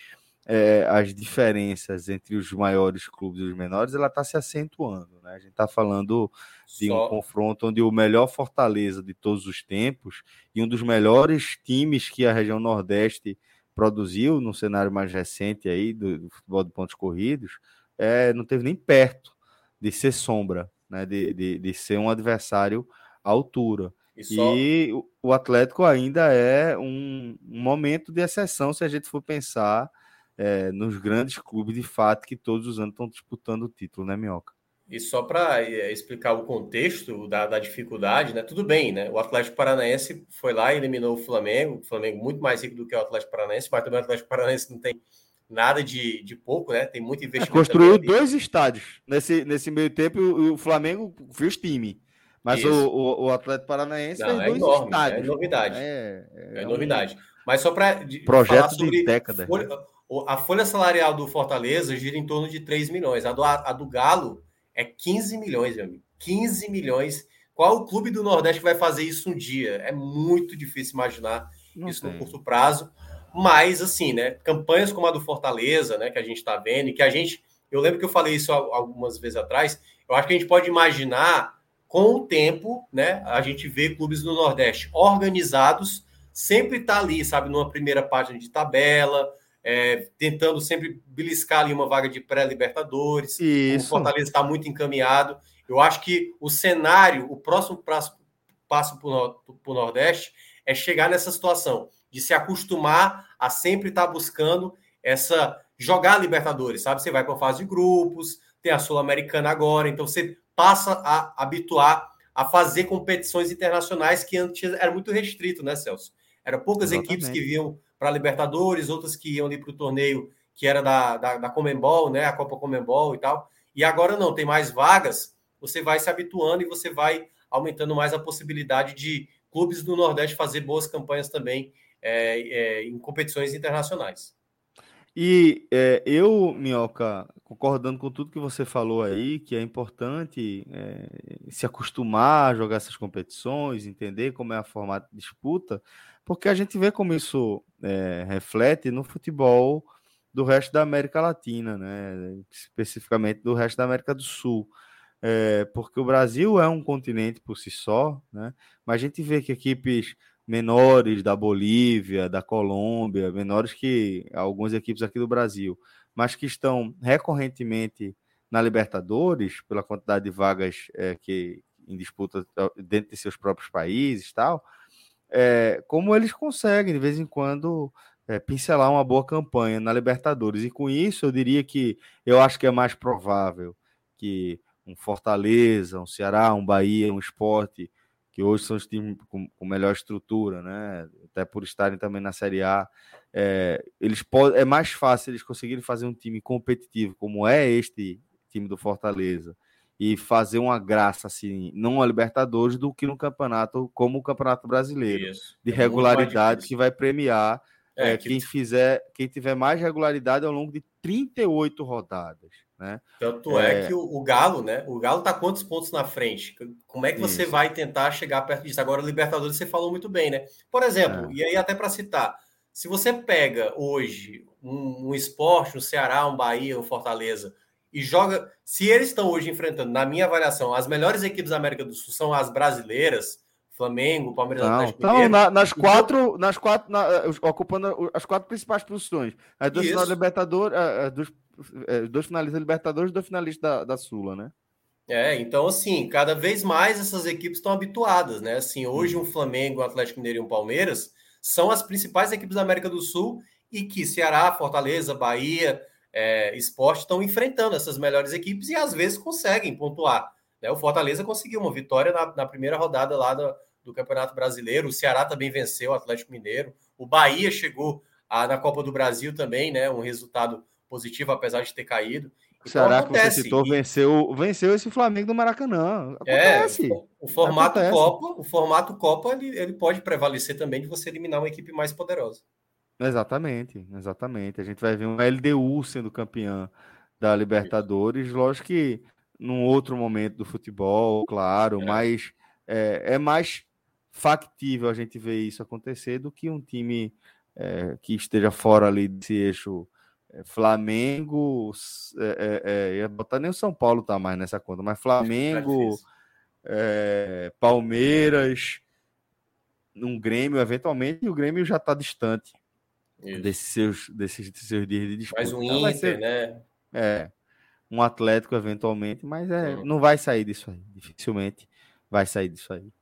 é, as diferenças entre os maiores clubes e os menores ela está se acentuando. Né? A gente está falando de Só... um confronto onde o melhor Fortaleza de todos os tempos e um dos melhores times que a região Nordeste produziu no cenário mais recente aí do, do futebol de pontos corridos é, não teve nem perto de ser sombra, né? de, de, de ser um adversário à altura. E, só... e o Atlético ainda é um, um momento de exceção se a gente for pensar é, nos grandes clubes de fato que todos os anos estão disputando o título, né, Minhoca? E só para é, explicar o contexto da, da, dificuldade, né? Tudo bem, né? O Atlético Paranaense foi lá e eliminou o Flamengo, o Flamengo muito mais rico do que o Atlético Paranaense, mas também o Atlético Paranaense não tem nada de, de pouco, né? Tem muito investimento. Construiu dois estádios nesse, nesse meio tempo o, o Flamengo fez time. Mas o, o, o, Atlético Paranaense não, é dois enorme, é estádios. É novidade. É, é, é novidade. Mas só para projeto de década. Folha, a folha salarial do Fortaleza gira em torno de 3 milhões. A do, a do Galo é 15 milhões, meu amigo. 15 milhões. Qual o clube do Nordeste vai fazer isso um dia? É muito difícil imaginar Não isso tem. no curto prazo. Mas, assim, né? Campanhas como a do Fortaleza, né? Que a gente está vendo, e que a gente. Eu lembro que eu falei isso algumas vezes atrás. Eu acho que a gente pode imaginar, com o tempo, né? A gente vê clubes do Nordeste organizados, sempre tá ali, sabe, numa primeira página de tabela, é, tentando sempre beliscar ali uma vaga de pré-libertadores. O Fortaleza está muito encaminhado. Eu acho que o cenário, o próximo passo, passo para o Nordeste é chegar nessa situação de se acostumar a sempre estar tá buscando essa jogar Libertadores, sabe? Você vai para a fase de grupos, tem a Sul-Americana agora, então você passa a habituar a fazer competições internacionais que antes era muito restrito, né, Celso? Eram poucas Exatamente. equipes que vinham para a Libertadores, outras que iam ali para o torneio que era da, da, da Comembol, né? A Copa Comembol e tal. E agora não, tem mais vagas, você vai se habituando e você vai aumentando mais a possibilidade de clubes do Nordeste fazer boas campanhas também é, é, em competições internacionais. E é, eu, Minhoca, concordando com tudo que você falou aí, que é importante é, se acostumar a jogar essas competições, entender como é a forma de disputa, porque a gente vê como isso é, reflete no futebol do resto da América Latina, né? especificamente do resto da América do Sul. É, porque o Brasil é um continente por si só, né? mas a gente vê que equipes menores da Bolívia, da Colômbia, menores que algumas equipes aqui do Brasil, mas que estão recorrentemente na Libertadores, pela quantidade de vagas é, que em disputa dentro de seus próprios países tal, é, como eles conseguem, de vez em quando, é, pincelar uma boa campanha na Libertadores. E com isso, eu diria que eu acho que é mais provável que um Fortaleza, um Ceará, um Bahia, um esporte, que hoje são os times com, com melhor estrutura, né? Até por estarem também na Série A, é, eles podem, é mais fácil eles conseguirem fazer um time competitivo, como é este time do Fortaleza, e fazer uma graça assim, não a Libertadores, do que no campeonato, como o Campeonato Brasileiro, Isso. de é regularidade que vai premiar é, é, que... quem fizer, quem tiver mais regularidade ao longo de 38 rodadas. Né? Tanto é, é que o, o, Galo, né? O Galo tá quantos pontos na frente? Como é que você Isso. vai tentar chegar perto disso? Agora, o Libertadores, você falou muito bem, né? Por exemplo, é. e aí até para citar, Se você pega hoje um, um esporte, um Ceará, um Bahia, um Fortaleza, e joga. Se eles estão hoje enfrentando, na minha avaliação, as melhores equipes da América do Sul são as brasileiras, Flamengo, Palmeiras, Não, Atlético então, Mineiro. na- nas Então- quatro, nas quatro, na- ocupando as quatro principais posições. As duas finalistas da Libertadores, eh, eh, dos, eh, dois finalistas da Libertadores e dois finalistas da, da Sula, né? É, então assim, cada vez mais essas equipes estão habituadas, né? Assim, hoje um Flamengo, um Atlético Mineiro e um Palmeiras são as principais equipes da América do Sul e que Ceará, Fortaleza, Bahia, é, Esporte estão enfrentando essas melhores equipes e às vezes conseguem pontuar. Né? O Fortaleza conseguiu uma vitória na, na primeira rodada lá do, do Campeonato Brasileiro, o Ceará também venceu o Atlético Mineiro, o Bahia chegou a- na Copa do Brasil também, né? Um resultado positivo, apesar de ter caído. O Ceará que você acontece, citou e- venceu, venceu esse Flamengo do Maracanã. É, Acontece. o- o formato Acontece. Copa, o formato Copa, ele, ele pode prevalecer também de você eliminar uma equipe mais poderosa. Exatamente, exatamente. A gente vai ver um LDU sendo campeã da Libertadores, lógico que num outro momento do futebol, claro, É. mas é, é mais factível a gente ver isso acontecer do que um time é, que esteja fora ali desse eixo é, Flamengo, é, ia botar nem o São Paulo tá mais nessa conta, mas Flamengo, Palmeiras, um Grêmio eventualmente, e o Grêmio já está distante Isso. desses seus, desses seus dias de disputa. Mais um Então vai Inter, ser, né? é, um Atlético eventualmente, mas é, não vai sair disso aí. Dificilmente vai sair disso aí.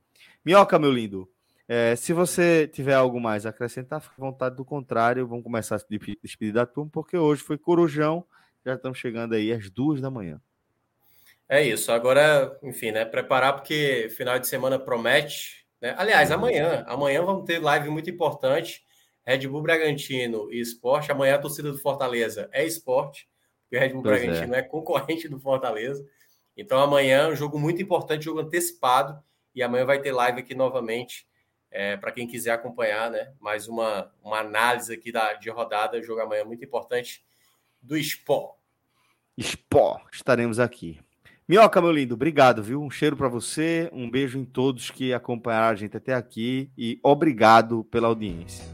Minhoca, meu lindo, é, se você tiver algo mais a acrescentar, fique à vontade. Do contrário, vamos começar a se despe- despedir da turma, porque hoje foi Corujão, já estamos chegando aí às duas da manhã. É isso. Agora, enfim, né? Preparar porque final de semana promete. Né? Aliás, Uhum. amanhã. Amanhã vamos ter live muito importante. Red Bull Bragantino e Esporte. Amanhã a torcida do Fortaleza é Esporte, porque o Red Bull Pois é. Bragantino é. concorrente do Fortaleza. Então amanhã um jogo muito importante, jogo antecipado. E amanhã vai ter live aqui novamente. para quem quiser acompanhar, né? Mais uma, uma análise aqui da, de rodada, jogo amanhã muito importante do Sport. Spó, estaremos aqui. Minhoca, meu lindo, obrigado, viu? Um cheiro para você, um beijo em todos que acompanharam a gente até aqui e obrigado pela audiência.